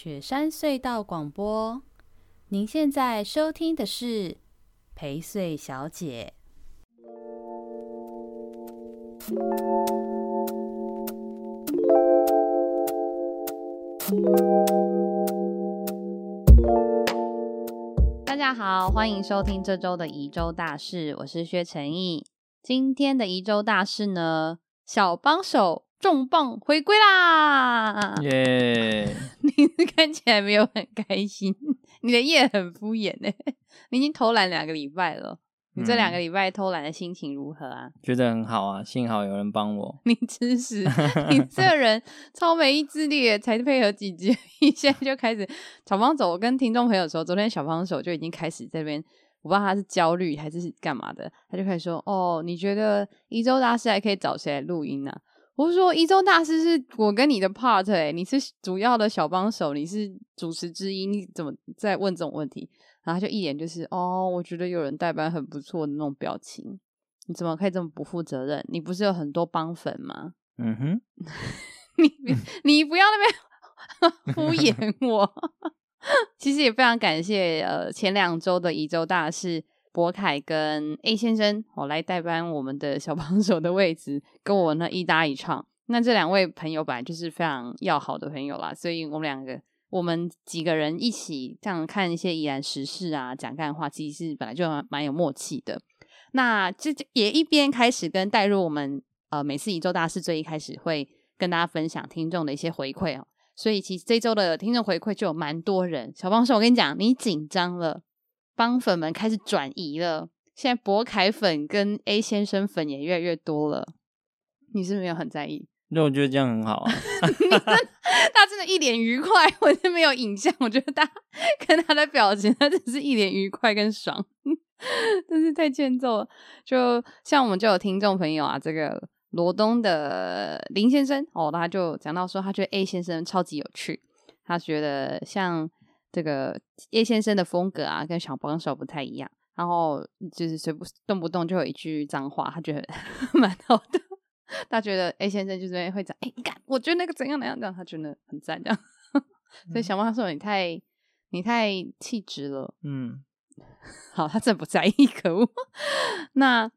雪山隧道广播，您现在收听的是陪睡小姐。大家好，欢迎收听这周的宜州大事，我是薛成义。今天的宜州大事呢，小帮手。重磅回归啦！耶！你看起来没有很开心，你的夜很敷衍呢。你已经偷懒两个礼拜了，你这两个礼拜偷懒的心情如何啊？觉得很好啊，幸好有人帮我。你吃屎！你这人超没意志力，才配合几集，你现在就开始小帮手。我跟听众朋友说，昨天小帮手就已经开始这边，我不知道他是焦虑还是是干嘛的，他就开始说：“哦，你觉得一周大师还可以找谁来录音呢、啊？”我是说，一周大师是我跟你的 part 诶、欸，你是主要的小帮手，你是主持之一，你怎么在问这种问题？然后他就一脸就是哦，我觉得有人代班很不错的那种表情。你怎么可以这么不负责任？你不是有很多帮粉吗？嗯哼，你 你不要那边 敷衍我。其实也非常感谢呃前两周的一周大事。博凯跟 A 先生，我来代班我们的小帮手的位置，跟我那一搭一唱。那这两位朋友本来就是非常要好的朋友啦，所以我们两个，我们几个人一起这样看一些宜兰时事啊，讲干话，其实是本来就蛮有默契的。那这也一边开始跟带入我们呃每次一周大事最一开始会跟大家分享听众的一些回馈哦。所以其实这周的听众回馈就有蛮多人。小帮手，我跟你讲，你紧张了。帮粉们开始转移了，现在博凯粉跟 A 先生粉也越来越多了。你是没有很在意？那我觉得这样很好 他真的一脸愉快，我是没有影像。我觉得他看他的表情，他真是一脸愉快跟爽，真是太欠揍了。就像我们就有听众朋友啊，这个罗东的林先生哦，他就讲到说，他觉得 A 先生超级有趣，他觉得像。这个叶先生的风格啊，跟小帮手不太一样，然后就是随不动不动就有一句脏话，他觉得 蛮好的。他觉得 A 先生就是会讲，哎，你看，我觉得那个怎样怎样，这样他觉得很赞，这样。所以小帮手，你太你太气质了，嗯，好，他真不在意，可恶。那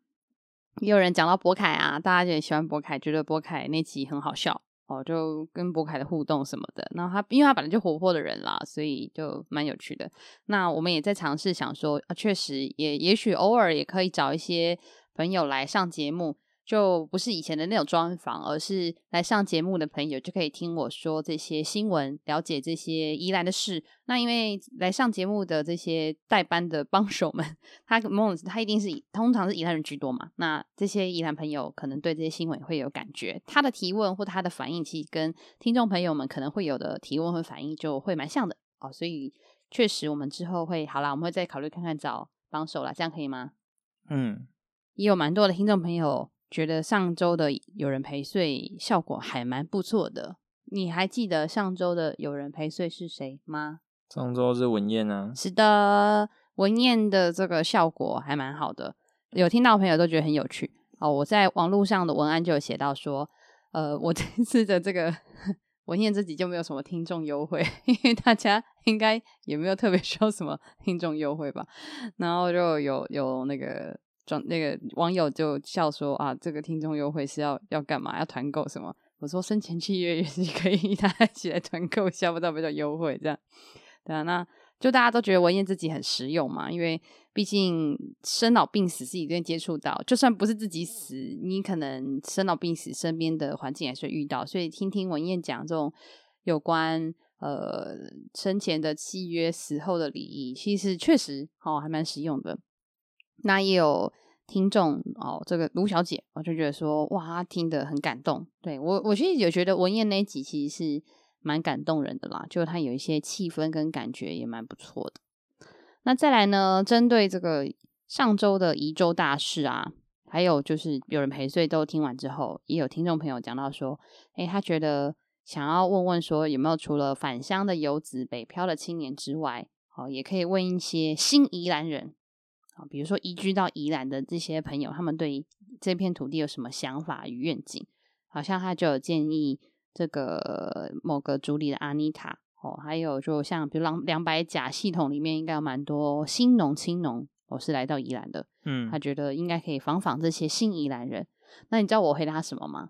也有人讲到博凯啊，大家就很喜欢博凯，觉得博凯那集很好笑。哦，就跟博凯的互动什么的，然后他因为他本来就活泼的人啦，所以就蛮有趣的。那我们也在尝试想说，啊，确实也也许偶尔也可以找一些朋友来上节目。就不是以前的那种专访，而是来上节目的朋友就可以听我说这些新闻，了解这些宜兰的事。那因为来上节目的这些代班的帮手们，他他一定是通常是宜兰人居多嘛。那这些宜兰朋友可能对这些新闻会有感觉，他的提问或他的反应，其实跟听众朋友们可能会有的提问和反应就会蛮像的哦。所以确实，我们之后会好啦，我们会再考虑看看找帮手啦，这样可以吗？嗯，也有蛮多的听众朋友。觉得上周的有人陪睡效果还蛮不错的，你还记得上周的有人陪睡是谁吗？上周是文燕啊。是的，文燕的这个效果还蛮好的，有听到朋友都觉得很有趣哦。我在网络上的文案就有写到说，呃，我这次的这个文燕自己就没有什么听众优惠，因为大家应该也没有特别需要什么听众优惠吧。然后就有有那个。那个网友就笑说啊，这个听众优惠是要要干嘛？要团购什么？我说生前契约也是可以 大家一起来团购一下，不知道比较优惠这样。对啊，那就大家都觉得文燕自己很实用嘛，因为毕竟生老病死是一定接触到，就算不是自己死，你可能生老病死身边的环境也是遇到，所以听听文燕讲这种有关呃生前的契约、死后的礼仪，其实确实哦还蛮实用的。那也有。听众哦，这个卢小姐，我就觉得说，哇，她听得很感动。对我，我其实也觉得文燕那一集其实是蛮感动人的啦，就她有一些气氛跟感觉也蛮不错的。那再来呢，针对这个上周的宜州大事啊，还有就是有人陪睡都听完之后，也有听众朋友讲到说，诶，他觉得想要问问说，有没有除了返乡的游子、北漂的青年之外，哦，也可以问一些新宜兰人。比如说移居到宜兰的这些朋友，他们对这片土地有什么想法与愿景？好像他就有建议这个某个组里的阿妮塔哦，还有就像比如两两百甲系统里面应该有蛮多新农青农，我、哦、是来到宜兰的，嗯，他觉得应该可以访访这些新宜兰人。那你知道我回答他什么吗？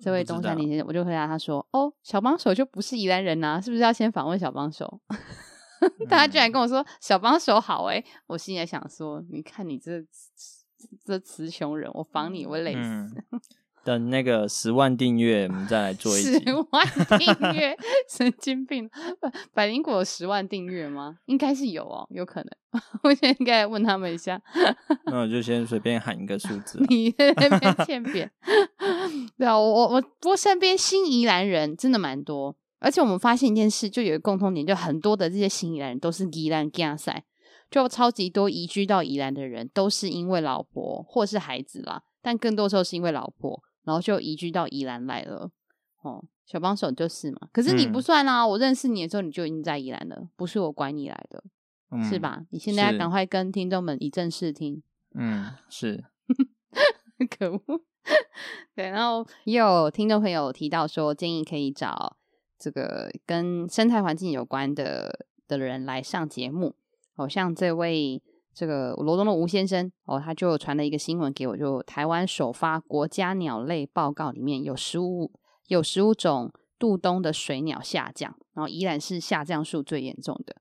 这位东山林先生，我就回答他说：“哦，小帮手就不是宜兰人呐、啊，是不是要先访问小帮手？” 他居然跟我说：“小帮手好哎！”我心里想说：“你看你这这词穷人，我防你我会累死。嗯 ”等那个十万订阅，我们再来做一集。十万订阅，神经病！百灵果有十万订阅吗？应该是有哦，有可能。我现在应该问他们一下。那我就先随便喊一个数字。你在那边欠扁。对啊，我我我，不过身边新宜兰人真的蛮多，而且我们发现一件事，就有一个共通点，就很多的这些新宜兰人都是宜兰家赛，就超级多移居到宜兰的人，都是因为老婆或是孩子啦，但更多时候是因为老婆。然后就移居到宜兰来了，哦，小帮手就是嘛。可是你不算啊，嗯、我认识你的时候你就已经在宜兰了，不是我拐你来的，嗯、是吧？你现在要赶快跟听众们以正视听。嗯，是。可恶。对，然后也有听众朋友提到说，建议可以找这个跟生态环境有关的的人来上节目，哦、像这位。这个罗东的吴先生哦，他就传了一个新闻给我，就台湾首发国家鸟类报告，里面有十五有十五种渡冬的水鸟下降，然后依然是下降数最严重的。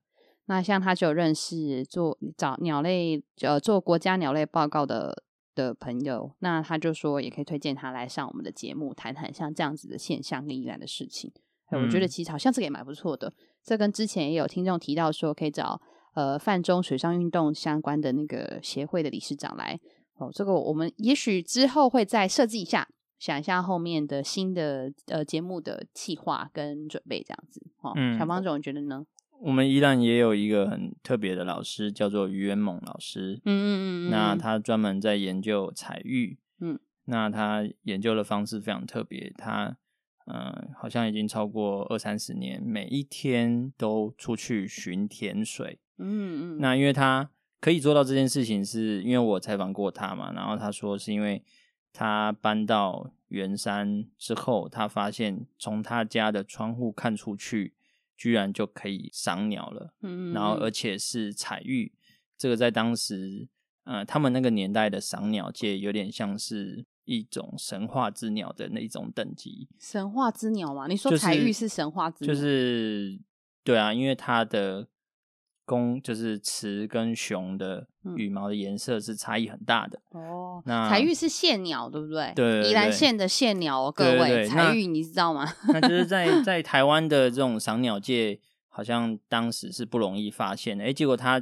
那像他就认识做找鸟类呃做国家鸟类报告的的朋友，那他就说也可以推荐他来上我们的节目，谈谈像这样子的现象跟依然的事情。嗯、我觉得其实好像这个也蛮不错的。这跟之前也有听众提到说可以找。呃，泛中水上运动相关的那个协会的理事长来哦，这个我们也许之后会再设计一下，想一下后面的新的呃节目的计划跟准备这样子哦。嗯，小方总你觉得呢？我们依然也有一个很特别的老师，叫做于元猛老师。嗯嗯嗯，那他专门在研究彩玉。嗯，那他研究的方式非常特别，他嗯、呃，好像已经超过二三十年，每一天都出去巡田水。嗯嗯，那因为他可以做到这件事情，是因为我采访过他嘛，然后他说是因为他搬到圆山之后，他发现从他家的窗户看出去，居然就可以赏鸟了。嗯嗯，然后而且是彩玉，这个在当时，呃，他们那个年代的赏鸟界有点像是一种神话之鸟的那种等级。神话之鸟嘛？你说彩玉是神话之鸟？就是，就是对啊，因为它的。公就是雌跟雄的羽毛的颜色是差异很大的哦。那彩玉是线鸟，对不对？对，宜兰县的线鸟哦，各位，彩玉你知道吗？那就是在在台湾的这种赏鸟界，好像当时是不容易发现的。哎，结果他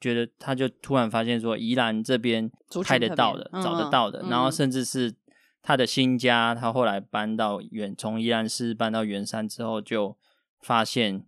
觉得，他就突然发现说，宜兰这边拍得到的，找得到的，然后甚至是他的新家，他后来搬到远，从宜兰市搬到圆山之后，就发现。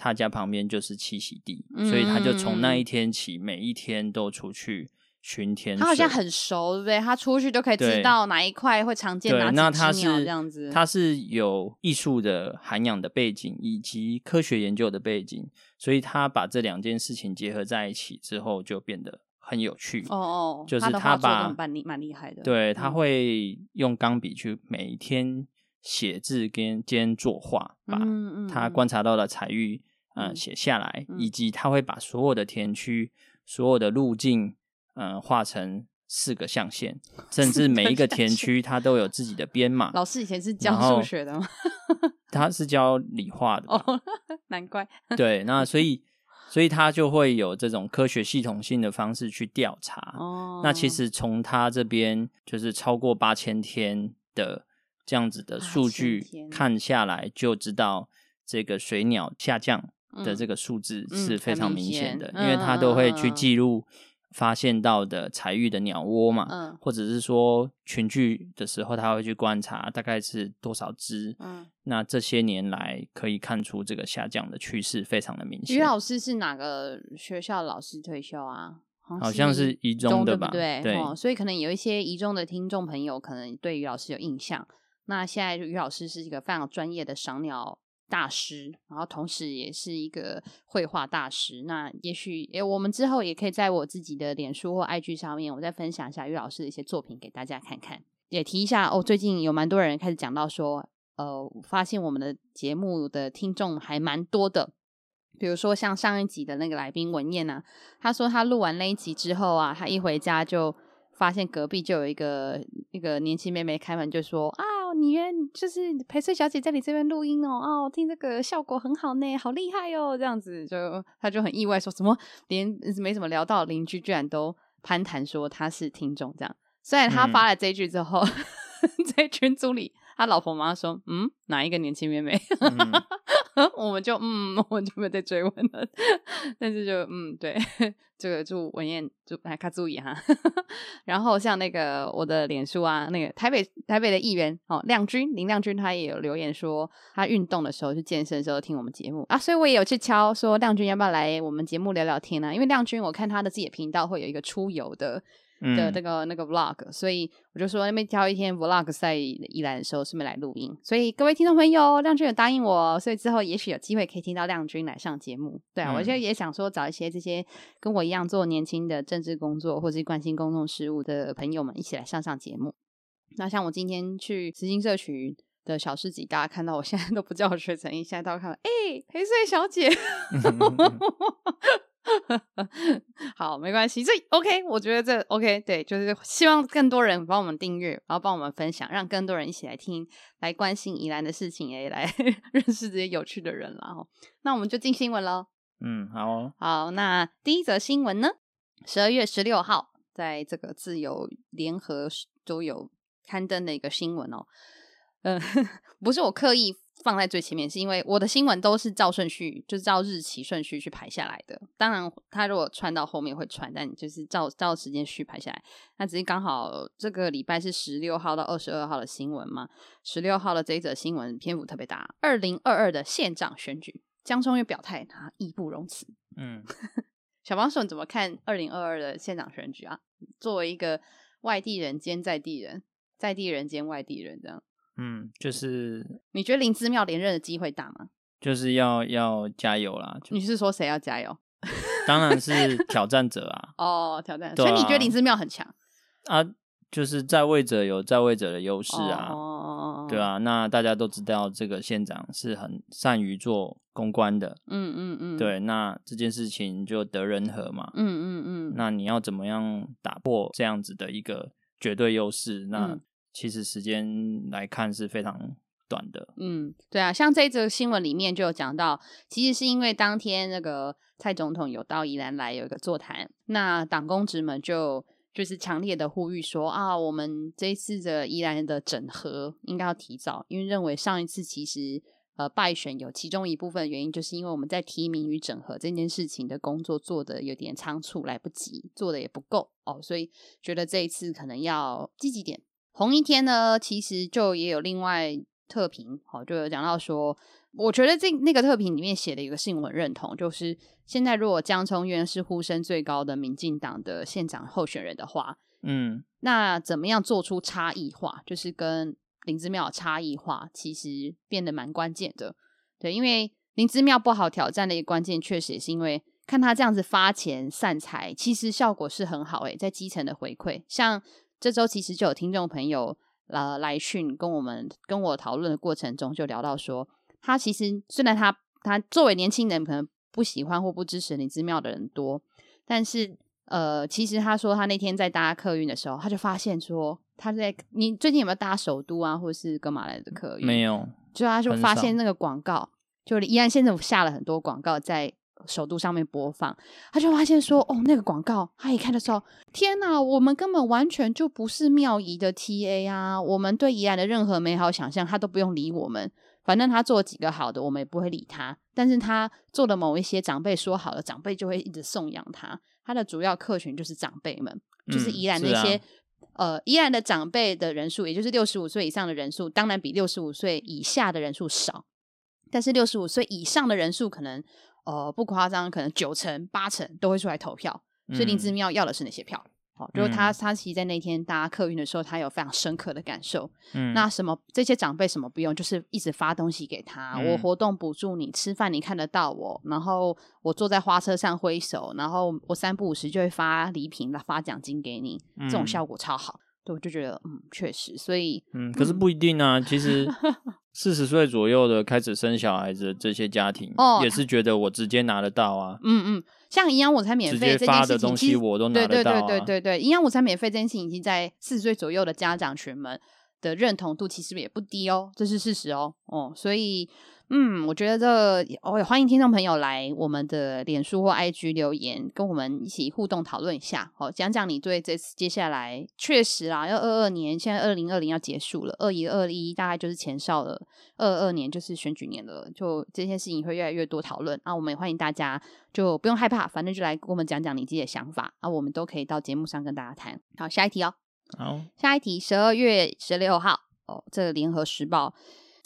他家旁边就是栖息地，嗯、所以他就从那一天起，每一天都出去巡天。他好像很熟，对不对？他出去就可以知道哪一块会常见哪几只鸟这样子。他是有艺术的涵养的背景，以及科学研究的背景，所以他把这两件事情结合在一起之后，就变得很有趣。哦哦，就是他把蛮厉蛮厉害的。对，他会用钢笔去每一天写字跟兼作画，把他观察到的彩玉。嗯，写下来，以及他会把所有的田区、所有的路径，嗯，画成四个象限，甚至每一个田区它都有自己的编码。老师以前是教数学的吗？他是教理化的。哦，难怪。对，那所以，所以他就会有这种科学系统性的方式去调查。哦，那其实从他这边就是超过八千天的这样子的数据看下来，就知道这个水鸟下降。的这个数字是非常明显的，嗯嗯、因为他都会去记录发现到的彩玉的鸟窝嘛，嗯、或者是说群聚的时候，他会去观察大概是多少只。嗯，那这些年来可以看出这个下降的趋势非常的明显。于老师是哪个学校老师退休啊？好像是一中的吧？对，对，对、哦，所以可能有一些一中的听众朋友可能对于老师有印象。那现在于老师是一个非常专业的赏鸟。大师，然后同时也是一个绘画大师。那也许，诶，我们之后也可以在我自己的脸书或 IG 上面，我再分享一下于老师的一些作品给大家看看。也提一下哦，最近有蛮多人开始讲到说，呃发现我们的节目的听众还蛮多的。比如说像上一集的那个来宾文燕啊，他说他录完那一集之后啊，他一回家就发现隔壁就有一个一个年轻妹妹开门就说啊，你原就是陪睡小姐在你这边录音哦，哦，听这个效果很好呢，好厉害哦，这样子就他就很意外说，说什么连没怎么聊到邻居居然都攀谈说他是听众这样。虽然他发了这一句之后，嗯、在群组里。他老婆妈说：“嗯，哪一个年轻妹妹？”嗯、我们就嗯，我们就没有再追问了。但是就嗯，对，这个祝文燕祝还卡注意哈。然后像那个我的脸书啊，那个台北台北的议员哦，亮君林亮君，他也有留言说，他运动的时候去健身的时候听我们节目啊，所以我也有去敲说亮君要不要来我们节目聊聊天呢、啊？因为亮君我看他的自己的频道会有一个出游的。的那个那个 vlog，所以我就说那边挑一天 vlog 在宜兰的时候顺便来录音。所以各位听众朋友，亮君有答应我，所以之后也许有机会可以听到亮君来上节目。对啊，嗯、我现在也想说找一些这些跟我一样做年轻的政治工作或者是关心公众事务的朋友们一起来上上节目。那像我今天去慈心社区的小市集，大家看到我现在都不叫我薛成义，现在都看到哎、欸、陪睡小姐。好，没关系，这 OK，我觉得这 OK，对，就是希望更多人帮我们订阅，然后帮我们分享，让更多人一起来听，来关心宜兰的事情，也来 认识这些有趣的人了哈。那我们就进新闻喽。嗯，好哦，好，那第一则新闻呢，十二月十六号，在这个自由联合都有刊登的一个新闻哦。嗯，不是我刻意。放在最前面，是因为我的新闻都是照顺序，就是照日期顺序去排下来的。当然，它如果串到后面会串，但就是照照时间序排下来。那只是刚好这个礼拜是十六号到二十二号的新闻嘛。十六号的这一则新闻篇幅特别大，二零二二的县长选举，江忠岳表态他义不容辞。嗯，小帮手你怎么看二零二二的县长选举啊？作为一个外地人兼在地人，在地人兼外地人这样。嗯，就是你觉得林之妙连任的机会大吗？就是要要加油啦！你是说谁要加油？当然是挑战者啊！哦，挑战者，所以你觉得林之妙很强啊？就是在位者有在位者的优势啊！哦，对啊，那大家都知道这个县长是很善于做公关的。嗯嗯嗯，对，那这件事情就得人和嘛。嗯嗯嗯，那你要怎么样打破这样子的一个绝对优势？那、嗯其实时间来看是非常短的。嗯，对啊，像这则新闻里面就有讲到，其实是因为当天那个蔡总统有到宜兰来有一个座谈，那党公职们就就是强烈的呼吁说啊，我们这一次的宜兰的整合应该要提早，因为认为上一次其实呃败选有其中一部分原因，就是因为我们在提名与整合这件事情的工作做的有点仓促，来不及，做的也不够哦，所以觉得这一次可能要积极点。同一天呢，其实就也有另外特评，好，就有讲到说，我觉得这那个特评里面写的一个信我很认同，就是现在如果江聪渊是呼声最高的民进党的县长候选人的话，嗯，那怎么样做出差异化，就是跟林之妙差异化，其实变得蛮关键的，对，因为林之妙不好挑战的一个关键，确实也是因为看他这样子发钱散财，其实效果是很好，诶，在基层的回馈，像。这周其实就有听众朋友呃来讯跟我们跟我讨论的过程中，就聊到说，他其实虽然他他作为年轻人可能不喜欢或不支持林之妙的人多，但是呃，其实他说他那天在搭客运的时候，他就发现说他在你最近有没有搭首都啊，或者是干嘛来的客运？没有，就他就发现那个广告，就宜安县政府下了很多广告在。首都上面播放，他就发现说：“哦，那个广告，他一看的时候，天哪，我们根本完全就不是妙宜的 TA 啊！我们对宜兰的任何美好想象，他都不用理我们。反正他做几个好的，我们也不会理他。但是他做的某一些长辈说好的，长辈就会一直颂扬他。他的主要客群就是长辈们，就是宜兰那些、呃，宜兰的长辈的人数，也就是六十五岁以上的人数，当然比六十五岁以下的人数少，但是六十五岁以上的人数可能。”呃，不夸张，可能九成八成都会出来投票，所以林志妙要的是哪些票？好、嗯，就是他他其实在那天搭客运的时候，他有非常深刻的感受。嗯，那什么这些长辈什么不用，就是一直发东西给他，嗯、我活动补助你吃饭，你看得到我，然后我坐在花车上挥手，然后我三不五时就会发礼品、发奖金给你，这种效果超好。对，我就觉得嗯，确实，所以嗯，可是不一定啊。嗯、其实 四十岁左右的开始生小孩子的这些家庭，哦，也是觉得我直接拿得到啊。嗯嗯，像营养午餐免费这件事情，直接发的东西我都拿得到、啊、对对对对对对，营养午餐免费这件事情，已经在四十岁左右的家长群们的认同度其实也不低哦，这是事实哦。哦，所以。嗯，我觉得这我也欢迎听众朋友来我们的脸书或 IG 留言，跟我们一起互动讨论一下。哦，讲讲你对这次接下来确实啊，要二二年，现在二零二零要结束了，二一二一大概就是前哨了，二二年就是选举年了，就这些事情会越来越多讨论啊。我们也欢迎大家，就不用害怕，反正就来跟我们讲讲你自己的想法啊，我们都可以到节目上跟大家谈。好，下一题哦。好，下一题，十二月十六号哦，这个联合时报。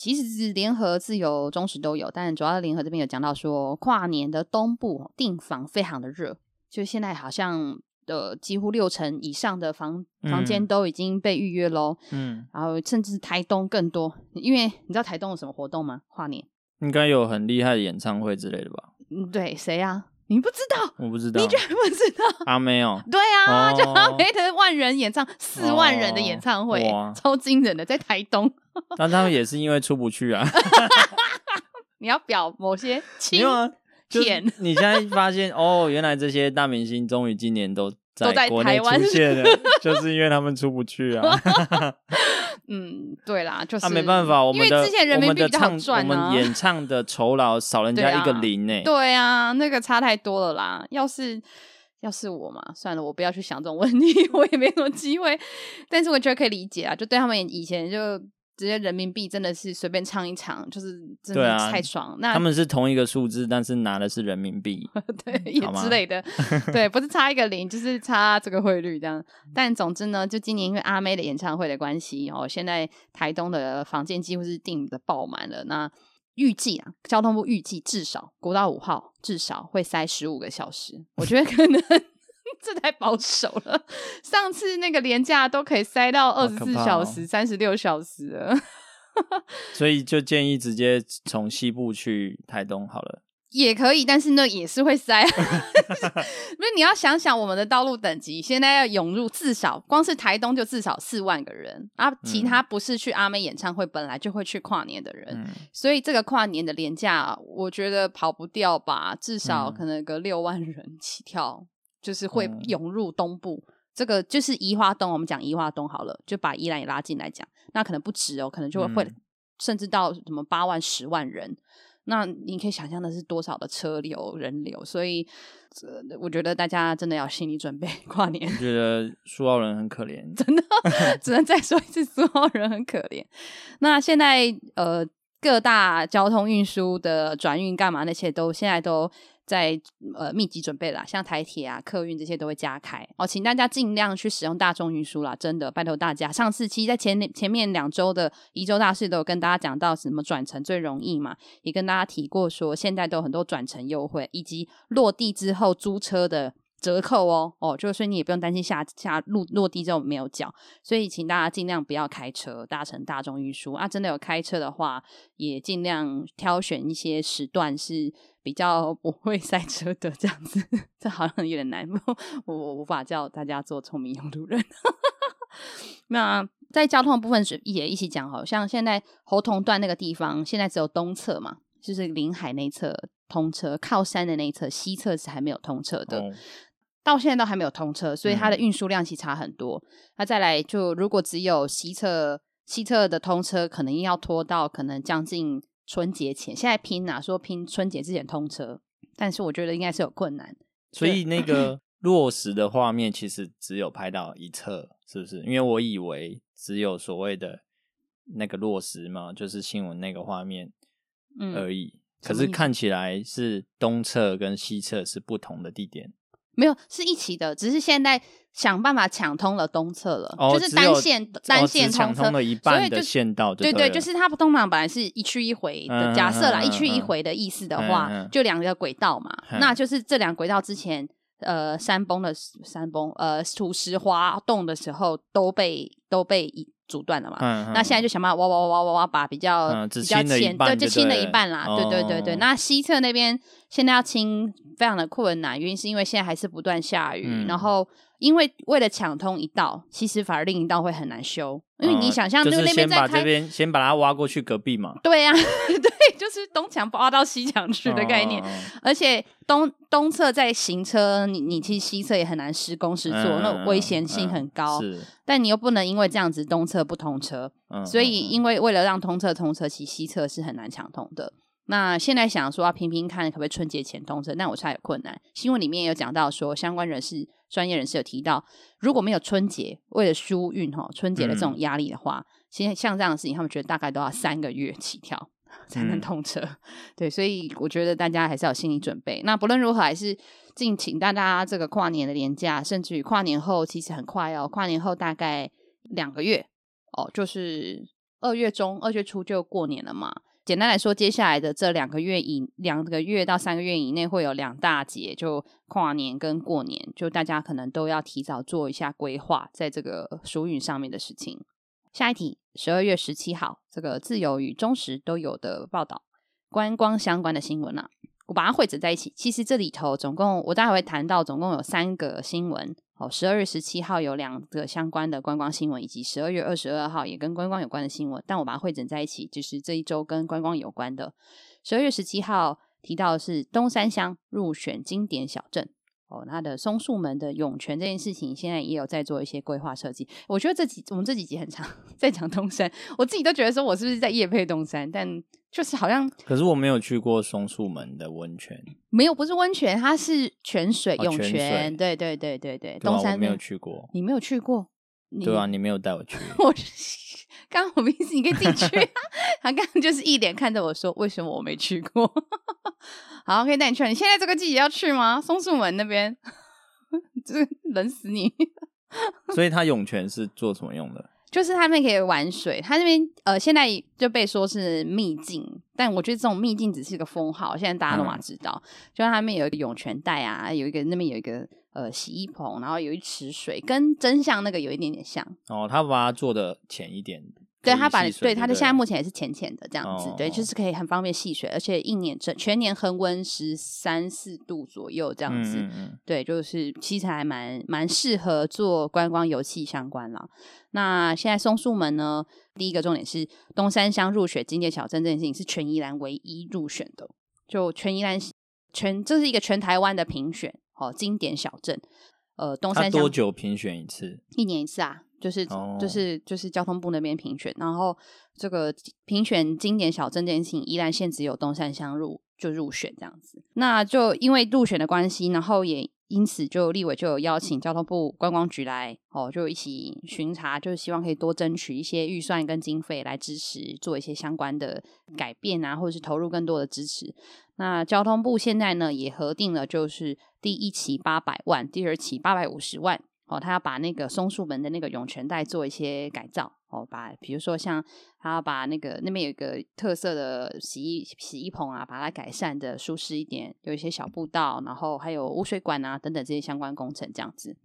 其实是联合、自由、中时都有，但主要联合这边有讲到说，跨年的东部订房非常的热，就现在好像的几乎六成以上的房房间都已经被预约喽。嗯，然后甚至台东更多，因为你知道台东有什么活动吗？跨年应该有很厉害的演唱会之类的吧？嗯，对，谁呀？你不知道？我不知道，你居然不知道？阿妹哦，对啊，哦、就阿妹的万人演唱，四万人的演唱会，哦、超惊人的，在台东。但他们也是因为出不去啊。你要表某些亲 没有啊？就是、你现在发现哦，原来这些大明星终于今年都在台湾出现了，就是因为他们出不去啊。嗯，对啦，就是他、啊、没办法，我们的之前人民币比较好赚、啊、我们演唱的酬劳 少人家一个零呢、欸。对啊，那个差太多了啦。要是要是我嘛，算了，我不要去想这种问题，我也没什么机会。但是我觉得可以理解啊，就对他们以前就。直接人民币真的是随便唱一场，就是真的太爽。啊、那他们是同一个数字，但是拿的是人民币，对，也之类的，对，不是差一个零，就是差这个汇率这样。但总之呢，就今年因为阿妹的演唱会的关系，哦，现在台东的房间几乎是订的爆满了。那预计啊，交通部预计至少国道五号至少会塞十五个小时，我觉得可能。这太保守了，上次那个廉价都可以塞到二十四小时、三十六小时了，所以就建议直接从西部去台东好了，也可以，但是那也是会塞。不是你要想想，我们的道路等级现在要涌入至少，光是台东就至少四万个人啊，其他不是去阿妹演唱会，本来就会去跨年的人，嗯、所以这个跨年的廉价，我觉得跑不掉吧，至少可能个六万人起跳。就是会涌入东部，嗯、这个就是宜花东。我们讲宜花东好了，就把宜兰也拉进来讲，那可能不止哦，可能就会会、嗯、甚至到什么八万、十万人。那你可以想象的是多少的车流人流，所以我觉得大家真的要心理准备 跨年。我觉得苏澳人很可怜，真的 只能再说一次，苏澳人很可怜。那现在呃，各大交通运输的转运干嘛那些都现在都。在呃密集准备啦，像台铁啊、客运这些都会加开哦，请大家尽量去使用大众运输啦，真的拜托大家。上次其实，在前前面两周的宜州大事都有跟大家讲到什么转乘最容易嘛，也跟大家提过说，现在都有很多转乘优惠，以及落地之后租车的折扣哦哦，就所以你也不用担心下下落落地之后没有缴，所以请大家尽量不要开车搭乘大众运输啊，真的有开车的话，也尽量挑选一些时段是。比较不会 塞车的这样子，这好像有点难，我我无法叫大家做聪明用路人。那在交通的部分是也一起讲，好像现在侯同段那个地方，现在只有东侧嘛，就是临海那侧通车，靠山的那一侧西侧是还没有通车的，哦、到现在都还没有通车，所以它的运输量其实差很多。那、嗯、再来就如果只有西侧西侧的通车，可能要拖到可能将近。春节前，现在拼啊，说拼春节之前通车，但是我觉得应该是有困难。所以那个 落实的画面其实只有拍到一侧，是不是？因为我以为只有所谓的那个落实嘛，就是新闻那个画面而已。嗯，可是看起来是东侧跟西侧是不同的地点。没有，是一起的，只是现在想办法抢通了东侧了，哦、就是单线单线通车，抢通了一半的线道对，对对，就是它通常本来是一去一回的，假设啦，嗯、一去一回的意思的话，嗯、就两个轨道嘛，嗯、那就是这两轨道之前呃山崩的山崩呃土石滑动的时候都被都被阻断了嘛。嗯嗯、那现在就想办法挖挖挖挖挖挖，把比较、嗯、比较浅，对，就清了一半啦。哦、对对对对，那西侧那边现在要清非常的困难，原因是因为现在还是不断下雨，嗯、然后。因为为了抢通一道，其实反而另一道会很难修，因为你想象就那边在开，这边先把它挖过去隔壁嘛。对呀、啊，对，就是东墙挖到西墙去的概念。哦、而且东东侧在行车，你你其实西侧也很难施工施作，嗯、那危险性很高。是，但你又不能因为这样子东侧不通车，嗯、所以因为为了让通车通车，其实西侧是很难抢通的。那现在想说要拼拼看，可不可以春节前通车？但我猜有困难。新闻里面有讲到说，相关人士、专业人士有提到，如果没有春节，为了疏运哈春节的这种压力的话，现在、嗯、像这样的事情，他们觉得大概都要三个月起跳 才能通车。嗯、对，所以我觉得大家还是要有心理准备。那不论如何，还是敬请大家这个跨年的年假，甚至于跨年后，其实很快哦，跨年后大概两个月哦，就是二月中、二月初就过年了嘛。简单来说，接下来的这两个月以两个月到三个月以内会有两大节，就跨年跟过年，就大家可能都要提早做一下规划，在这个疏运上面的事情。下一题，十二月十七号，这个自由与中时都有的报道，观光相关的新闻啊，我把它汇整在一起。其实这里头总共，我待会会谈到总共有三个新闻。哦，十二月十七号有两个相关的观光新闻，以及十二月二十二号也跟观光有关的新闻，但我把它汇整在一起，就是这一周跟观光有关的。十二月十七号提到的是东山乡入选经典小镇。哦，它的松树门的涌泉这件事情，现在也有在做一些规划设计。我觉得这几我们这几集很长，在讲东山，我自己都觉得说我是不是在夜配东山，但就是好像。可是我没有去过松树门的温泉，没有，不是温泉，它是泉水涌泉。泉对对对对对，东山没有去过，你没有去过，对啊，你没有带我去。我刚刚我意思，你可以进去。啊 他刚刚就是一脸看着我说：“为什么我没去过？” 好，可以带你去。你现在这个季节要去吗？松树门那边，这冷死你。所以它涌泉是做什么用的？就是他们可以玩水。他那边呃，现在就被说是秘境，但我觉得这种秘境只是一个封号。现在大家都嘛知道，嗯、就他们有一个涌泉带啊，有一个那边有一个呃洗衣棚，然后有一池水，跟真相那个有一点点像。哦，他把它做的浅一点。对他把对他的现在目前也是浅浅的这样子，哦、对，就是可以很方便戏水，而且一年整全年恒温十三四度左右这样子，嗯嗯对，就是其实还蛮蛮适合做观光游憩相关了。那现在松树门呢，第一个重点是东山乡入选经典小镇这件事情是全宜兰唯一入选的，就全宜兰全这是一个全台湾的评选哦，经典小镇。呃，东山乡多久评选一次？一年一次啊。就是就是就是交通部那边评选，然后这个评选经典小镇这件事情，宜兰县只有东山乡入就入选这样子。那就因为入选的关系，然后也因此就立委就有邀请交通部观光局来哦，就一起巡查，就是希望可以多争取一些预算跟经费来支持做一些相关的改变啊，或者是投入更多的支持。那交通部现在呢也核定了，就是第一期八百万，第二期八百五十万。哦，他要把那个松树门的那个涌泉带做一些改造，哦，把比如说像他要把那个那边有一个特色的洗衣洗衣棚啊，把它改善的舒适一点，有一些小步道，然后还有污水管啊等等这些相关工程这样子。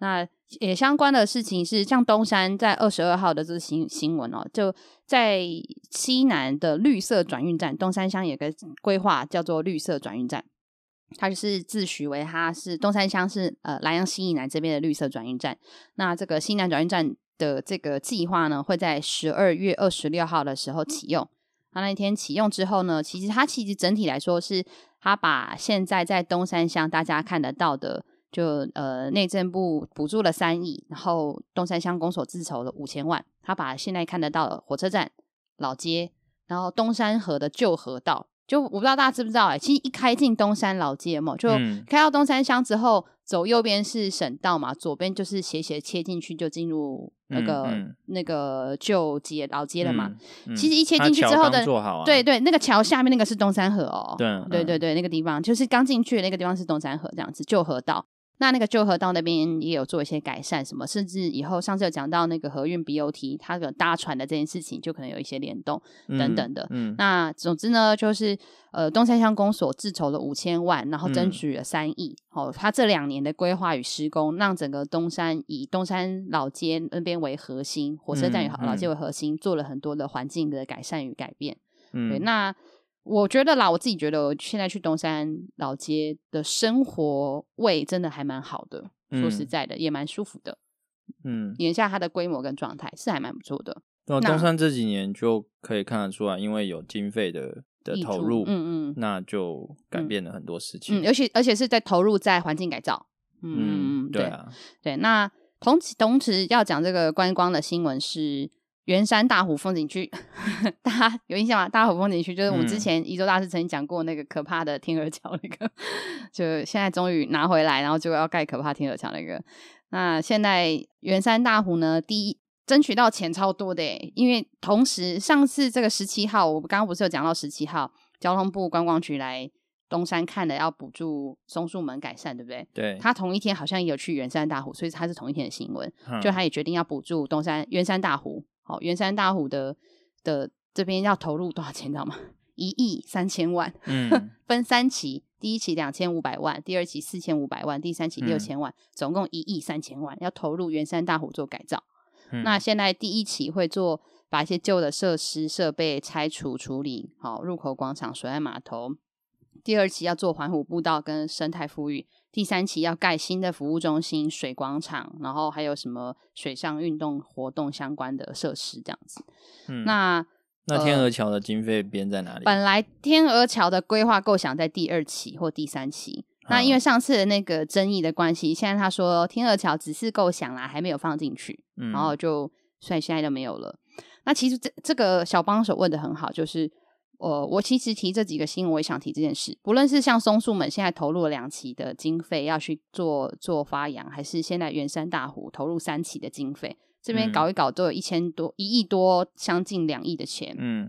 那也相关的事情是，像东山在二十二号的这个新新闻哦，就在西南的绿色转运站，东山乡有个规划叫做绿色转运站。他就是自诩为他是东山乡是呃兰阳西以南这边的绿色转运站。那这个西南转运站的这个计划呢，会在十二月二十六号的时候启用。那那天启用之后呢，其实它其实整体来说是，他把现在在东山乡大家看得到的，就呃内政部补助了三亿，然后东山乡公所自筹了五千万，他把现在看得到的火车站、老街，然后东山河的旧河道。就我不知道大家知不知道哎、欸，其实一开进东山老街嘛，就开到东山乡之后，嗯、走右边是省道嘛，左边就是斜斜切进去就进入那个、嗯嗯、那个旧街老街了嘛。其实一切进去之后的，啊、对对，那个桥下面那个是东山河哦。对、嗯、对对对，那个地方就是刚进去的那个地方是东山河这样子旧河道。那那个旧河道那边也有做一些改善，什么甚至以后上次有讲到那个河运 BOT，它的搭船的这件事情就可能有一些联动等等的。嗯，嗯那总之呢，就是呃东山乡公所自筹了五千万，然后争取了三亿。嗯、哦，它这两年的规划与施工，让整个东山以东山老街那边为核心，火车站与老街为核心，做了很多的环境的改善与改变。嗯，对，那。我觉得啦，我自己觉得，我现在去东山老街的生活味真的还蛮好的。嗯、说实在的，也蛮舒服的。嗯，眼下它的规模跟状态是还蛮不错的。那东山这几年就可以看得出来，因为有经费的的投入，嗯嗯，那就改变了很多事情。嗯，而且而且是在投入在环境改造。嗯，嗯对啊，对。那同时同时要讲这个观光的新闻是。圆山大湖风景区，大家有印象吗？大湖风景区就是我们之前宜州大师曾经讲过那个可怕的天鹅桥，那个、嗯、就现在终于拿回来，然后就要盖可怕天鹅桥那个。那现在圆山大湖呢，第一争取到钱超多的，因为同时上次这个十七号，我刚刚不是有讲到十七号交通部观光局来东山看的，要补助松树门改善，对不对？对。他同一天好像也有去圆山大湖，所以他是同一天的新闻，嗯、就他也决定要补助东山圆山大湖。好，圆山大湖的的这边要投入多少钱，知道吗？一亿三千万，嗯，分三期，第一期两千五百万，第二期四千五百万，第三期六千万，嗯、总共一亿三千万要投入圆山大湖做改造。嗯、那现在第一期会做把一些旧的设施设备拆除处理，好，入口广场、水岸码头。第二期要做环湖步道跟生态复育。第三期要盖新的服务中心、水广场，然后还有什么水上运动活动相关的设施这样子。嗯，那那天鹅桥的经费编在哪里？呃，本来天鹅桥的规划构想在第二期或第三期。啊，那因为上次的那个争议的关系，现在他说天鹅桥只是构想啦，还没有放进去，嗯，然后就所以现在就没有了。那其实这这个小帮手问的很好，就是。呃，我其实提这几个新闻，我也想提这件事。不论是像松树们现在投入了两期的经费要去做做发扬，还是现在圆山大湖投入三期的经费，这边搞一搞都有一千多、一亿多，将近两亿的钱。嗯，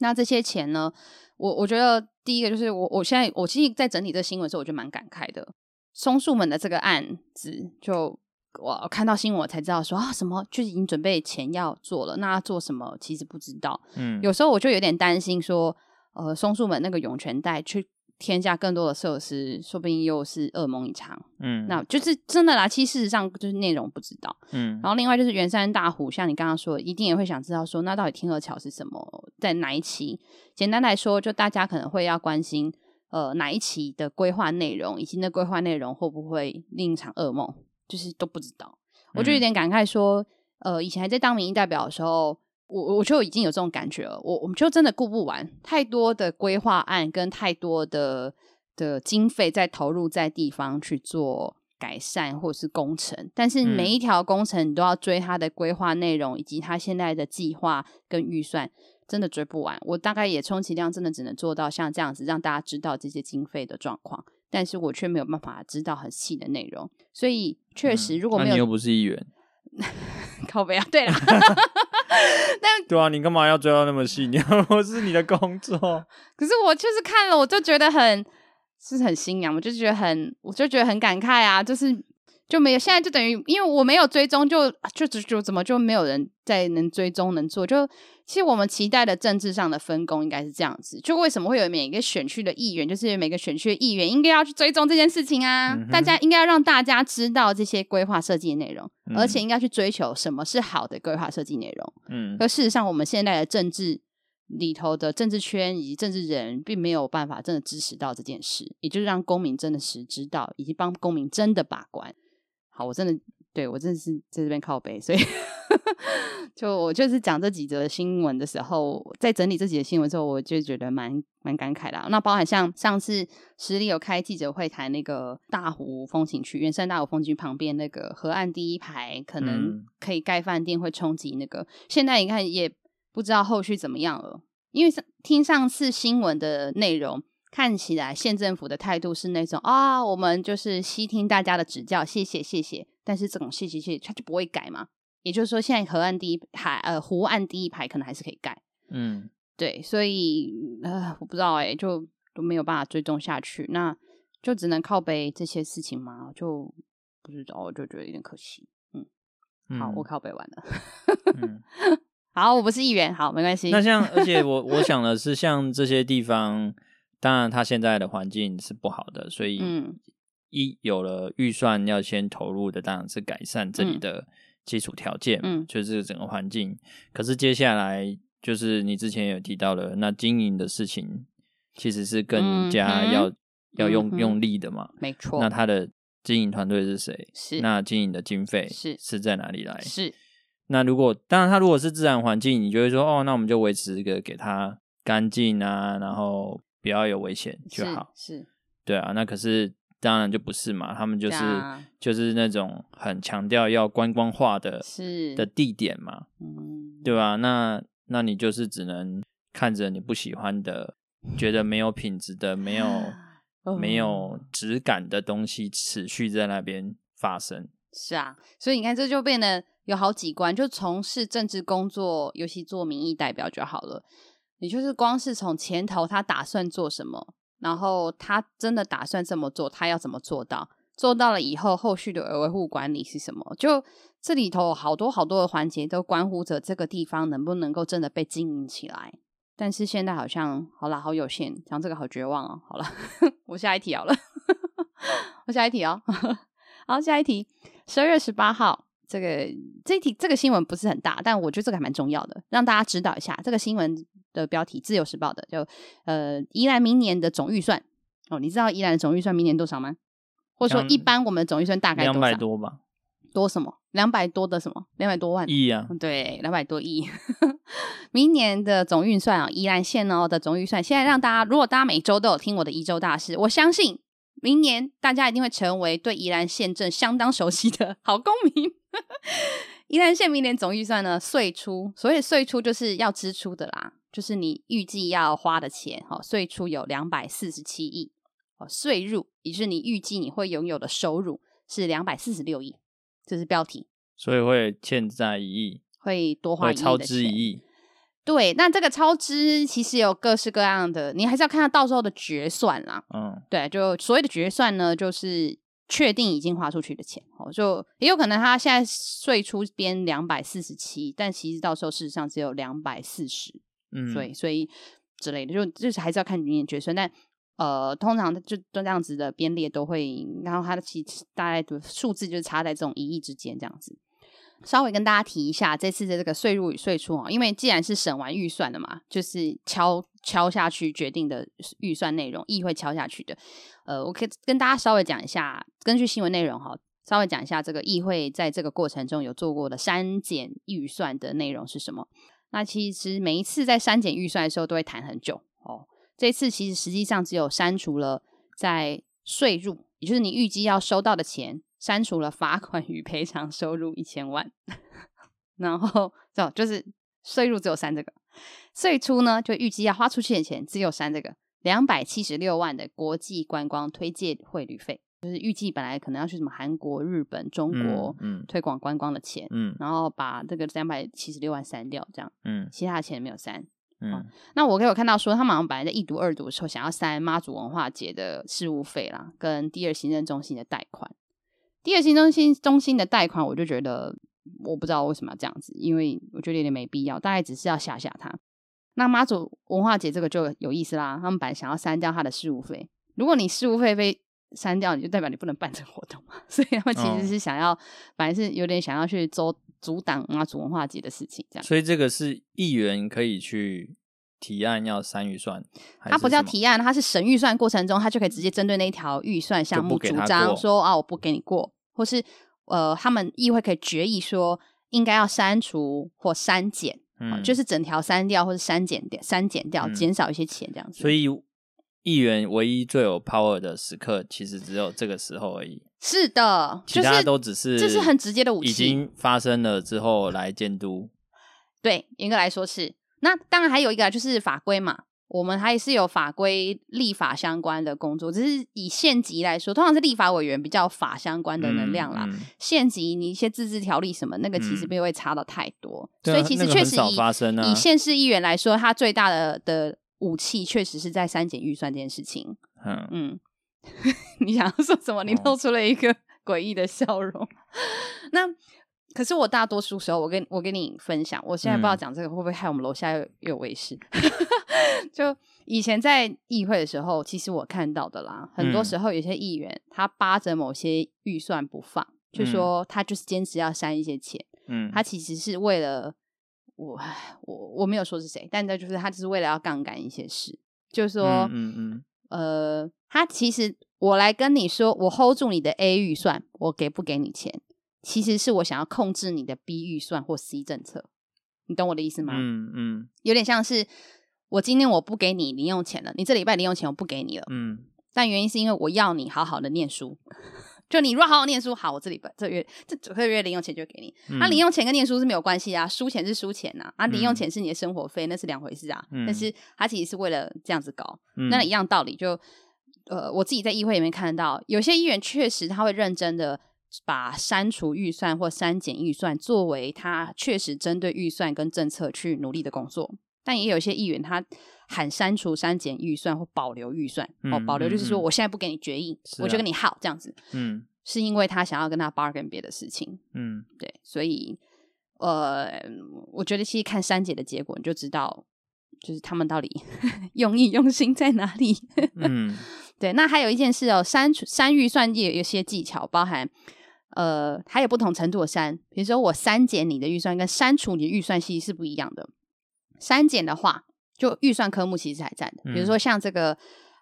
那这些钱呢？我我觉得第一个就是我我现在我其实，在整理这个新闻的时候，我就蛮感慨的。松树们的这个案子就。我看到新闻我才知道说啊什么就已经准备钱要做了，那要做什么其实不知道。嗯，有时候我就有点担心说，呃，松树门那个涌泉带去添加更多的设施，说不定又是噩梦一场。嗯，那就是真的啦。其实事实上就是内容不知道。嗯，然后另外就是圆山大湖，像你刚刚说，一定也会想知道说，那到底天鹅桥是什么，在哪一期？简单来说，就大家可能会要关心，呃，哪一期的规划内容，以及那规划内容会不会另一场噩梦。就是都不知道，我就有点感慨说，嗯、呃，以前还在当民意代表的时候，我我就已经有这种感觉了。我我们就真的顾不完太多的规划案，跟太多的的经费在投入在地方去做改善或者是工程，但是每一条工程你都要追它的规划内容以及它现在的计划跟预算，真的追不完。我大概也充其量真的只能做到像这样子，让大家知道这些经费的状况。但是我却没有办法知道很细的内容，所以确实如果没有，嗯、你又不是议员，靠北啊，对了 但对啊，你干嘛要追到那么细？你要我是你的工作，可是我就是看了，我就觉得很是很心痒，我就觉得很，我就觉得很感慨啊，就是。就没有，现在就等于，因为我没有追踪，就就就就怎么就没有人在能追踪能做？就其实我们期待的政治上的分工应该是这样子。就为什么会有每一个选区的议员，就是每个选区的议员应该要去追踪这件事情啊？嗯、大家应该要让大家知道这些规划设计的内容，嗯、而且应该去追求什么是好的规划设计内容。嗯，而事实上，我们现在的政治里头的政治圈以及政治人，并没有办法真的支持到这件事，也就是让公民真的实知道，以及帮公民真的把关。好我真的对我真的是在这边靠背，所以就我就是讲这几则新闻的时候，在整理这几则新闻之后，我就觉得蛮蛮感慨的。那包含像上次十里有开记者会谈那个大湖风景区，原山大湖风景区旁边那个河岸第一排可能可以盖饭店，会冲击那个。嗯、现在你看也不知道后续怎么样了，因为听上次新闻的内容。看起来县政府的态度是那种啊，我们就是悉听大家的指教，谢谢谢谢。但是这种谢谢谢谢，他就不会改嘛。也就是说，现在河岸第一海呃湖岸第一排可能还是可以盖。嗯，对，所以呃我不知道哎、欸，就都没有办法追踪下去，那就只能靠背这些事情嘛。就不知道，我就觉得有点可惜。嗯，好，嗯、我靠背完了。嗯、好，我不是议员，好，没关系。那像，而且我我想的是，像这些地方，当然它现在的环境是不好的，所以一有了预算要先投入的，当然是改善这里的基础条件，嗯，就是整个环境。可是接下来就是你之前有提到了，那经营的事情其实是更加要、嗯、要用、嗯、用力的嘛，没错。那他的经营团队是谁？是那经营的经费是是在哪里来？是那如果当然，他如果是自然环境，你就会说哦，那我们就维持一个给他干净啊，然后不要有危险就好。是，是对啊。那可是当然就不是嘛，他们就是就是那种很强调要观光化的是的地点嘛，嗯，对吧？那那你就是只能看着你不喜欢的，觉得没有品质的，没有。没有质感的东西持续在那边发生，是啊，所以你看，这就变得有好几关，就从事政治工作，尤其做民意代表就好了。你就是光是从前头他打算做什么，然后他真的打算这么做，他要怎么做到？做到了以后，后续的维护管理是什么？就这里头好多好多的环节都关乎着这个地方能不能够真的被经营起来。但是现在好像好啦，好有限，讲这个好绝望哦。好了，我下一题好了，我下一题哦。好，下一题，十二月十八号，这个这一题这个新闻不是很大，但我觉得这个还蛮重要的，让大家知道一下。这个新闻的标题，《自由时报》的，就呃，宜兰明年的总预算哦，你知道宜兰的总预算明年多少吗？或者说，一般我们的总预算大概多少？两百多吧。多什么？两百多的什么？两百多万亿啊！对，两百多亿。明年的总预算啊，宜兰县哦的总预算，现在让大家，如果大家每周都有听我的宜周大事，我相信明年大家一定会成为对宜兰县政相当熟悉的好公民。宜兰县明年总预算呢，岁出，所以岁出就是要支出的啦，就是你预计要花的钱，哈，税出有两百四十七亿，哦，税入也就是你预计你会拥有的收入是两百四十六亿。这是标题，所以会欠债一亿，会多花一亿，超支一亿。对，那这个超支其实有各式各样的，你还是要看到到时候的决算啦。嗯，对，就所谓的决算呢，就是确定已经花出去的钱哦，就也有可能他现在税出编两百四十七，但其实到时候事实上只有两百四十，嗯，所以所以之类的，就就是还是要看明年决算，但。呃，通常就都这样子的编列都会，然后它的其大概的数字就是差在这种一亿之间这样子。稍微跟大家提一下，这次的这个税入与税出啊，因为既然是审完预算的嘛，就是敲敲下去决定的预算内容，议会敲下去的。呃，我可以跟大家稍微讲一下，根据新闻内容哈，稍微讲一下这个议会在这个过程中有做过的删减预算的内容是什么。那其实每一次在删减预算的时候，都会谈很久哦。这次其实实际上只有删除了在税入，也就是你预计要收到的钱，删除了罚款与赔偿收入一千万，然后就就是税入只有删这个，岁出呢就预计要花出去的钱只有删这个两百七十六万的国际观光推介汇旅费，就是预计本来可能要去什么韩国、日本、中国嗯推广观光的钱，嗯，嗯然后把这个三百七十六万删掉，这样，嗯，其他的钱没有删。嗯、哦，那我有看到说，他们好像本来在一读二读的时候，想要删妈祖文化节的事务费啦，跟第二行政中心的贷款。第二行政中心中心的贷款，我就觉得我不知道为什么要这样子，因为我觉得有点没必要，大概只是要吓吓他。那妈祖文化节这个就有意思啦，他们本来想要删掉他的事务费，如果你事务费被删掉，你就代表你不能办这个活动嘛，所以他们其实是想要，哦、本来是有点想要去阻阻挡妈祖文化节的事情，这样。所以这个是议员可以去提案要删预算，他不叫提案，他是审预算过程中，他就可以直接针对那一条预算项目主张说啊，我不给你过，或是呃，他们议会可以决议说应该要删除或删减，嗯，就是整条删掉或者删减掉、删减掉，减少一些钱这样子。所以。议员唯一最有 power 的时刻，其实只有这个时候而已。是的，其他都只是这是很直接的武器。已经发生了之后来监督。对，严格来说是。那当然还有一个就是法规嘛，我们还是有法规立法相关的工作。只是以县级来说，通常是立法委员比较法相关的能量啦。县、嗯、级、嗯、你一些自治条例什么，那个其实不会差到太多。嗯、所以其实确实以、以县市议员来说，他最大的的。武器确实是在删减预算这件事情。嗯嗯，你想要说什么？你露出了一个 诡异的笑容。那可是我大多数时候，我跟我跟你分享，我现在不知道讲这个会不会害我们楼下又有卫士。就以前在议会的时候，其实我看到的啦，很多时候有些议员他扒着某些预算不放，就说他就是坚持要删一些钱。嗯，他其实是为了我，我我没有说是谁，但这就是他只是为了要杠杆一些事，就是说，嗯嗯，嗯，呃，他其实我来跟你说，我 hold 住你的 A 预算，我给不给你钱？其实是我想要控制你的 B 预算或 C 政策，你懂我的意思吗？嗯嗯，有点像是我今天我不给你零用钱了，你这礼拜零用钱我不给你了，嗯，但原因是因为我要你好好的念书，就你如果好好念书，好，我这礼拜这月这九个月零用钱就给你。那、嗯啊、零用钱跟念书是没有关系啊，书钱是书钱呐、啊，啊，零用钱是你的生活费，那是两回事啊。嗯、但是他其实是为了这样子搞，嗯、那一样道理就，呃，我自己在议会里面看到，有些议员确实他会认真的。把删除预算或删减预算作为他确实针对预算跟政策去努力的工作，但也有些议员他喊删除、删减预算或保留预算。嗯、哦，保留就是说我现在不给你决议，嗯、我就跟你耗这样子。嗯，是因为他想要跟他 bargain 别的事情。嗯，对，所以呃，我觉得其实看删减的结果，你就知道就是他们到底 用意用心在哪里。嗯，对。那还有一件事哦，删除删预算也有一些技巧，包含。呃，还有不同程度的删，比如说我删减你的预算跟删除你的预算其实是不一样的。删减的话，就预算科目其实还在的，比如说像这个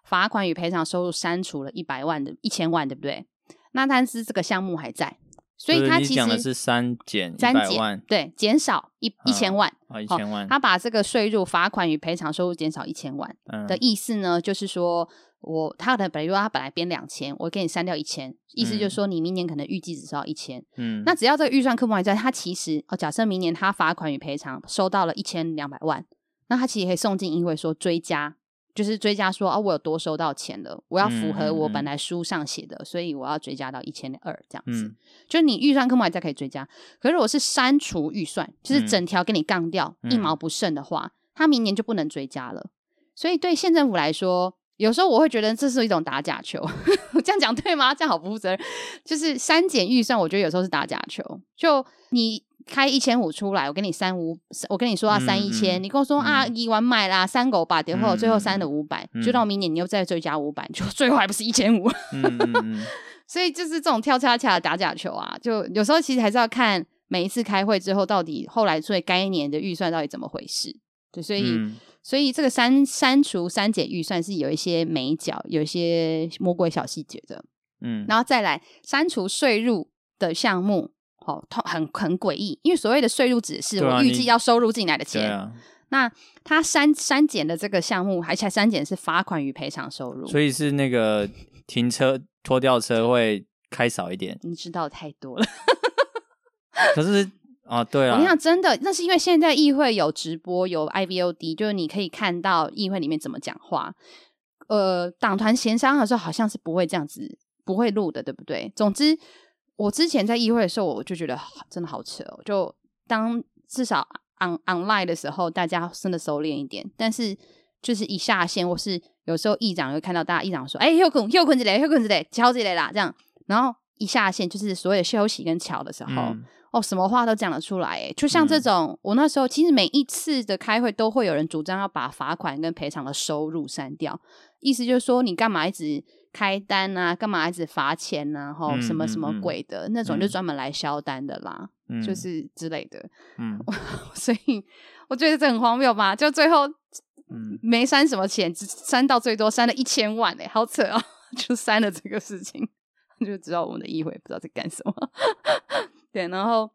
罚款与赔偿收入删除了一百万的一千万，对不对？那但是这个项目还在，所以它其实是删减一百万，对，减少一一千万啊，一千万。他把这个税入罚款与赔偿收入减少一千万的意思呢，就是说。我他的，比如说他本来编两千，我给你删掉一千，意思就是说你明年可能预计只收到一千。嗯，那只要这个预算科目还在，他其实哦，假设明年他罚款与赔偿收到了一千两百万，那他其实可以送进议会说追加，就是追加说啊，我有多收到钱了，我要符合我本来书上写的，嗯嗯嗯，所以我要追加到一千二这样子。嗯，就你预算科目还在可以追加，可是如果是删除预算，就是整条给你杠掉，嗯，一毛不剩的话，他明年就不能追加了。所以对县政府来说。有时候我会觉得这是一种打假球，我这样讲对吗？这样好不负责任。就是删减预算，我觉得有时候是打假球。就你开一千五出来，我给你三五，我跟你说要三一千，你跟我说、嗯、啊，一万买啦，三狗把点后，最后删了五百，就到明年你又再追加五百，就最后还不是一千五。所以就是这种跳恰恰打假球啊，就有时候其实还是要看每一次开会之后，到底后来所以该年的预算到底怎么回事。对，所以。嗯。所以这个删删除删减预算是有一些眉角，有一些魔鬼小细节的，嗯，然后再来删除税入的项目，哦，很很诡异，因为所谓的税入指是我预计要收入进来的钱，啊啊、那他删删减的这个项目，而且删减是罚款与赔偿收入，所以是那个停车拖吊车会开少一点，你知道太多了，可是。啊，对啊！你想，真的，那是因为现在议会有直播，有 IVOD，就是你可以看到议会里面怎么讲话。呃，党团协商的时候好像是不会这样子，不会录的，对不对？总之，我之前在议会的时候，我就觉得真的好扯哦。就当至少 on online 的时候，大家真的收敛一点，但是就是一下线，或是有时候议长会看到大家议长说：“哎，又困又困之类，又困之类，敲之类啦。”这样，然后一下线就是所有休息跟乔的时候。嗯哦，什么话都讲得出来，诶，就像这种，嗯、我那时候其实每一次的开会都会有人主张要把罚款跟赔偿的收入删掉，意思就是说你干嘛一直开单啊，干嘛一直罚钱啊，吼、嗯，什么什么鬼的、嗯、那种，就专门来销单的啦，嗯、就是之类的，嗯，所以我觉得这很荒谬吧，就最后，嗯，没删什么钱，只删到最多删了一千万，诶，好扯啊，就删了这个事情，就知道我们的议会不知道在干什么。对，然后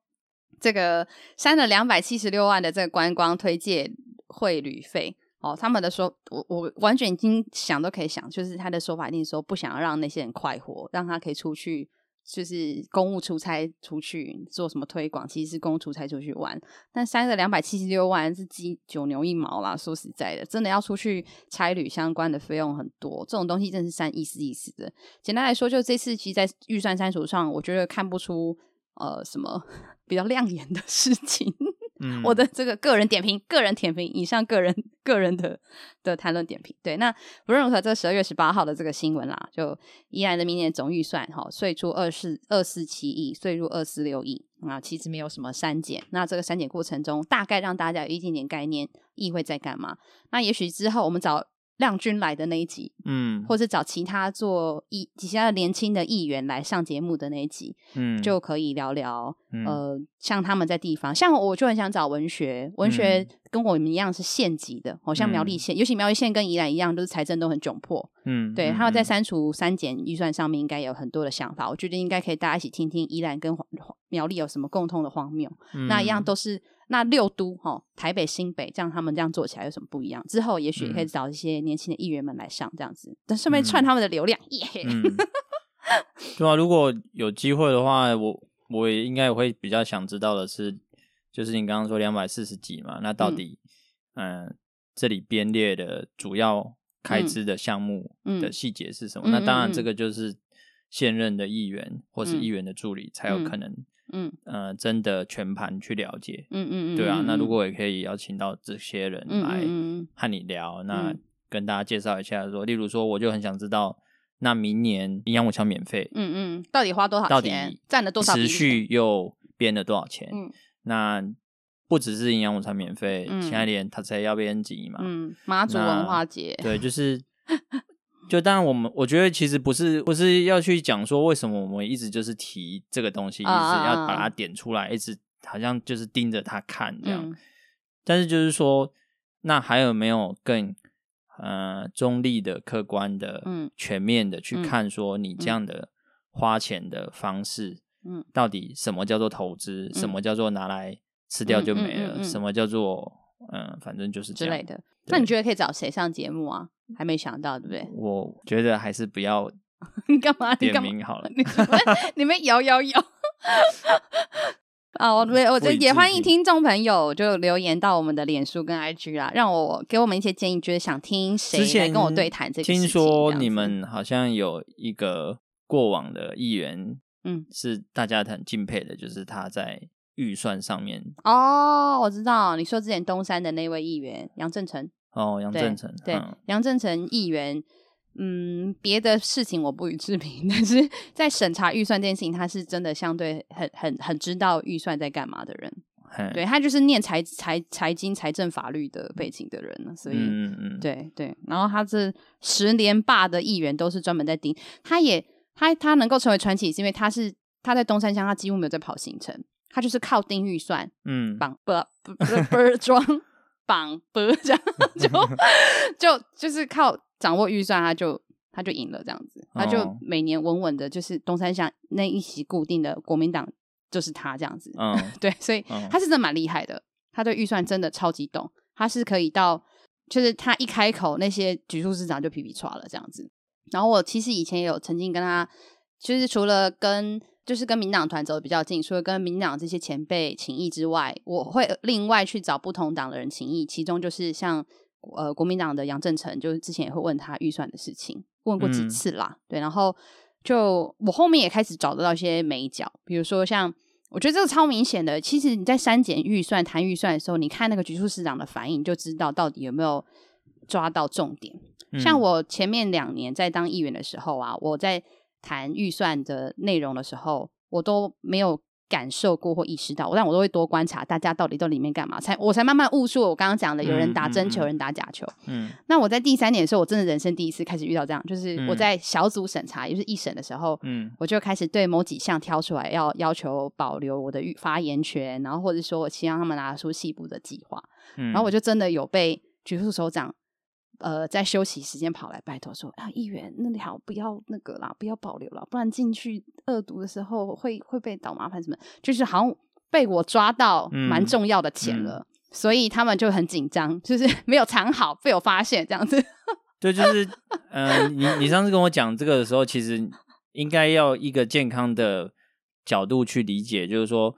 这个删了两百七十六万的这个观光推介会旅费哦，他们的说，我我完全已经想都可以想，就是他的说法一定说不想要让那些人快活，让他可以出去，就是公务出差出去做什么推广，其实是公务出差出去玩。但删了两百七十六万是鸡九牛一毛啦，说实在的，真的要出去差旅相关的费用很多，这种东西真是删意思意思的。简单来说，就这次其实，在预算删除上，我觉得看不出。呃，什么 比较亮眼的事情？嗯、我的这个个人点评，个人点评，以上个人个人的的谈论点评。对，那不论如何，这十二月十八号的这个新闻啦，就依然的明年总预算哈，税出二四二四七亿，税入二四六亿啊，其实没有什么删减。那这个删减过程中，大概让大家有一点点概念，议会在干嘛？那也许之后我们找。亮君来的那一集，嗯，或是找其他做议其他的年轻的议员来上节目的那一集，嗯，就可以聊聊，嗯、呃，像他们在地方，像我就很想找文学，文学跟我们一样是县级的，好、嗯、像苗栗县，尤其苗栗县跟宜兰一样，都是财政都很窘迫，嗯，对，他们在删除删减预算上面应该有很多的想法，我觉得应该可以大家一起听听宜兰跟苗栗有什么共通的荒谬，嗯、那一样都是。那六都哈，台北、新北，这样他们这样做起来有什么不一样？之后也许也可以找一些年轻的议员们来上这样子，但顺便串他们的流量耶。对啊，如果有机会的话，我我也应该也会比较想知道的是，就是你刚刚说两百四十几嘛，那到底嗯、呃、这里编列的主要开支的项目的细节是什么？嗯、那当然这个就是现任的议员或是议员的助理才有可能。嗯呃，真的全盘去了解，嗯嗯嗯，对啊，那如果也可以邀请到这些人来和你聊，那跟大家介绍一下说，说例如说，我就很想知道，那明年营养午餐免费，嗯嗯，到底花多少钱？到底占了多少？持续又编了多少钱？嗯，那不只是营养午餐免费，嗯、现在连他才要编辑嘛，嗯，妈祖文化节，对，就是。就当然，我们我觉得其实不是不是要去讲说为什么我们一直就是提这个东西，一直要把它点出来，一直好像就是盯着它看这样。嗯、但是就是说，那还有没有更呃中立的、客观的、嗯、全面的去看说你这样的花钱的方式，嗯，到底什么叫做投资？嗯、什么叫做拿来吃掉就没了？什么叫做嗯、呃，反正就是这样之类的。那你觉得可以找谁上节目啊？还没想到，对不对？我觉得还是不要。你干嘛？点名好了。你们摇摇摇。啊，我我觉得也欢迎听众朋友就留言到我们的脸书跟 IG 啦，让我给我们一些建议，觉得想听谁来跟我对谈这个事情。听说你们好像有一个过往的议员，嗯，是大家很敬佩的，就是他在预算上面。哦，我知道，你说之前东山的那位议员杨正成。哦，杨振成，对，杨振成议员，嗯，别的事情我不予置评，但是在审查预算这件事情，他是真的相对很很很知道预算在干嘛的人，嘿对，他就是念财财财经财政法律的背景的人，所以，嗯嗯，对对，然后他这十连霸的议员都是专门在盯，他也他他能够成为传奇，是因为他是他在东山乡，他几乎没有在跑行程，他就是靠盯预算，嗯，绑不不不不装。绑不这样就 就就是靠掌握预算，他就他就赢了这样子，他就每年稳稳的，就是东山乡那一席固定的国民党就是他这样子，嗯，对，所以他是真的蛮厉害的，他对预算真的超级懂，他是可以到就是他一开口，那些局处市长就皮皮剉了这样子。然后我其实以前也有曾经跟他，就是除了跟。就是跟民党团走的比较近，除了跟民党这些前辈请益之外，我会另外去找不同党的人请益。其中就是像呃国民党的杨正成，就是之前也会问他预算的事情，问过几次啦。嗯、对，然后就我后面也开始找得到一些眉角，比如说像我觉得这个超明显的，其实你在删减预算、谈预算的时候，你看那个局处市长的反应，就知道到底有没有抓到重点。嗯、像我前面两年在当议员的时候啊，我在。谈预算的内容的时候，我都没有感受过或意识到，但我都会多观察大家到底在里面干嘛，才我才慢慢悟出我刚刚讲的，有人打真球，有人打假球。嗯，那我在第三年的时候，我真的人生第一次开始遇到这样，就是我在小组审查，也就是一审的时候，嗯，我就开始对某几项挑出来，要要求保留我的发言权，然后或者说我希望他们拿出细部的计划，嗯，然后我就真的有被局处首长。呃，在休息时间跑来拜托说啊，议员那里好，不要那个啦，不要保留了，不然进去恶毒的时候会会被倒麻烦什么？就是好像被我抓到蛮重要的钱了，嗯嗯、所以他们就很紧张，就是 没有藏好，被我发现这样子。对，就是呃，你你上次跟我讲这个的时候，其实应该要一个健康的角度去理解，就是说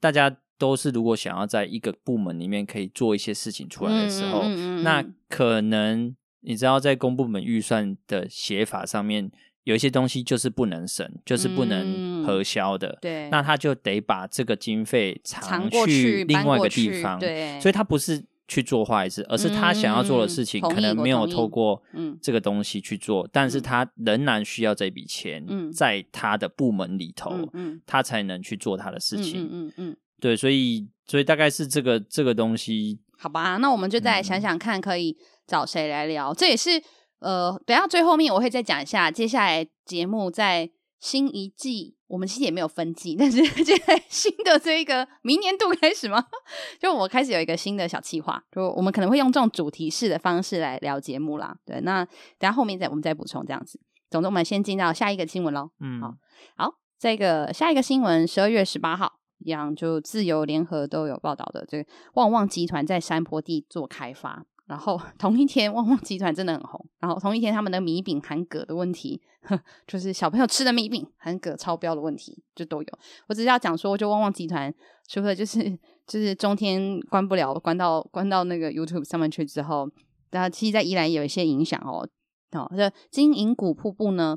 大家。都是如果想要在一个部门里面可以做一些事情出来的时候，嗯嗯嗯、那可能你知道在公部门预算的写法上面有一些东西就是不能省，就是不能核销的。嗯、对，那他就得把这个经费藏去另外一个地方。对，所以他不是去做坏事，而是他想要做的事情可能没有透过这个东西去做，但是他仍然需要这笔钱，在他的部门里头，他才能去做他的事情。嗯嗯嗯，对，所以所以大概是这个这个东西。好吧，那我们就再来想想看，可以找谁来聊？这也是。呃，等下最后面我会再讲一下，接下来节目在新一季，我们其实也没有分季，但是 现在新的这一个明年度开始吗？就我开始有一个新的小计划，就我们可能会用这种主题式的方式来聊节目啦。对，那等下后面再我们再补充这样子。总之，我们先进到下一个新闻喽。嗯，好，好，这个下一个新闻，十二月十八号一样，就自由联合都有报道的，这个旺旺集团在山坡地做开发。然后 同一天，旺旺集团真的很红。然后同一天，他们的米饼含铬的问题，就是小朋友吃的米饼含铬超标的问题，就都有。我只是要讲说，就旺旺集团除了就是就是中天关不了，关到关到那个 YouTube 上面去之后，然后其实在宜兰有一些影响哦。哦，这金银谷瀑布呢，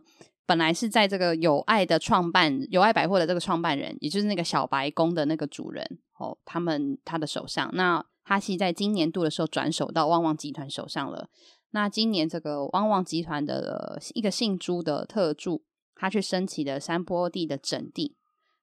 本来是在这个友爱的创办友爱百货的这个创办人，也就是那个小白宫的那个主人哦，他们他的手上那。他其实在今年度的时候转手到旺旺集团手上了。那今年这个旺旺集团的一个姓朱的特助，他去申请了山坡地的整地。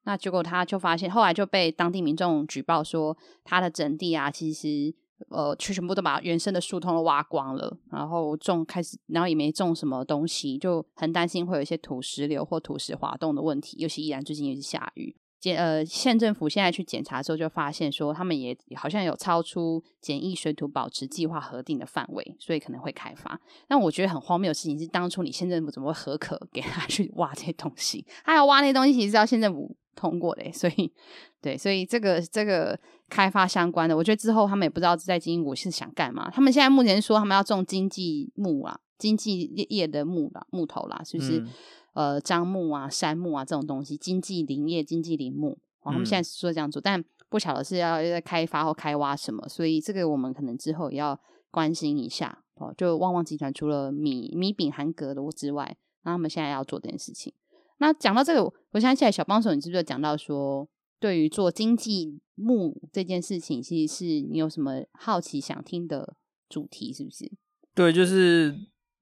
那结果他就发现，后来就被当地民众举报说，他的整地啊，其实呃，去全部都把原生的树通都挖光了，然后种开始，然后也没种什么东西，就很担心会有一些土石流或土石滑动的问题。尤其依然最近也是下雨。检呃，县政府现在去检查之后，就发现说他们也好像有超出简易水土保持计划核定的范围，所以可能会开发。但我觉得很荒谬的事情是，当初你县政府怎么会核可给他去挖这些东西？他要挖那些东西，其实是要县政府通过的。所以，对，所以这个这个开发相关的，我觉得之后他们也不知道在金银谷是想干嘛。他们现在目前说他们要种经济木啊，经济业的木啦，木头啦，是不是？嗯呃，樟木啊、杉木啊这种东西，经济林业、经济林木，哦，他们现在是说这样做，嗯、但不晓得是要在开发或开挖什么，所以这个我们可能之后也要关心一下哦。就旺旺集团除了米米饼含格的之外，那他们现在要做这件事情。那讲到这个，我想起来小帮手，你是不是有讲到说，对于做经济木这件事情，其实是你有什么好奇想听的主题，是不是？对，就是。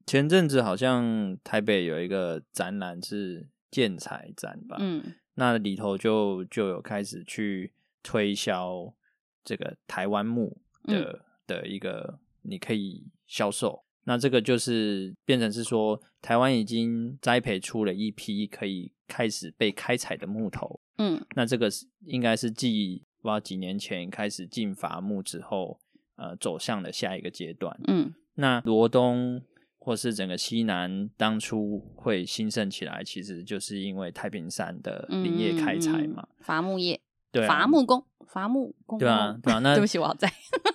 前阵子好像台北有一个展览是建材展吧，嗯，那里头就就有开始去推销这个台湾木的、嗯、的一个你可以销售，那这个就是变成是说台湾已经栽培出了一批可以开始被开采的木头，嗯，那这个是应该是继不知道几年前开始禁伐木之后，呃，走向了下一个阶段，嗯，那罗东。或是整个西南当初会兴盛起来，其实就是因为太平山的林业开采嘛，伐木业，对、啊，伐木工，伐木工，对啊，对啊。那对不起，我好在。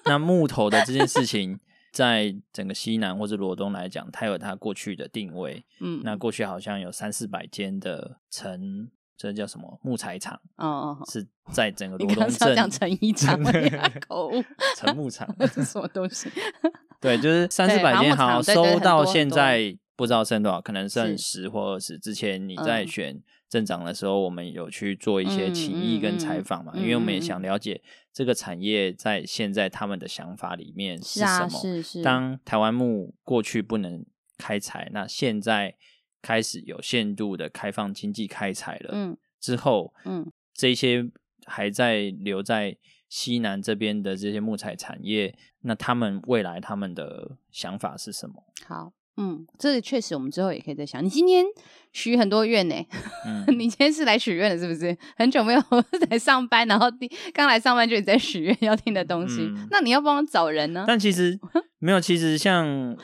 那木头的这件事情，在整个西南或者罗东来讲，它有它过去的定位。嗯，那过去好像有三四百间的城，这叫什么木材厂？哦哦，是在整个罗东镇讲成衣厂，口误，成木厂 是什么东西？对，就是三四百间，好收到现在不知道剩多少，可能剩十或二十。之前你在选镇长的时候，我们有去做一些起义跟采访嘛，因为我们也想了解这个产业在现在他们的想法里面是什么。是是。当台湾木过去不能开采，那现在开始有限度的开放经济开采了。嗯。之后，嗯，这些还在留在。西南这边的这些木材产业，那他们未来他们的想法是什么？好，嗯，这个确实我们之后也可以再想。你今天许很多愿呢，嗯、你今天是来许愿的，是不是？很久没有 来上班，然后刚来上班就在许愿要听的东西，嗯、那你要帮我找人呢？但其 实没有，其实像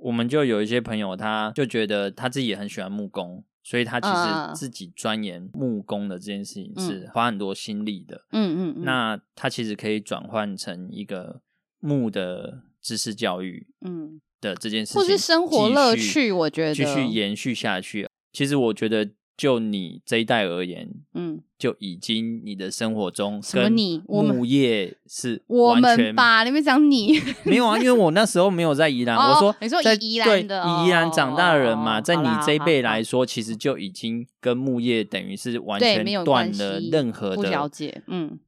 我们就有一些朋友，他就觉得他自己也很喜欢木工。所以他其实自己钻研木工的这件事情是花很多心力的。嗯嗯，嗯，那他其实可以转换成一个木的知识教育，嗯的这件事情，或是生活乐趣，我觉得继续延续下去。其实我觉得就你这一代而言，嗯，就已经你的生活中什么你牧业是我们 吧？你们讲你 没有啊？因为我那时候没有在宜兰，我说你说在宜兰的，宜兰长大的人嘛，在你这一辈来说，其实就已经跟木业等于是完全断了任何的不了解，嗯，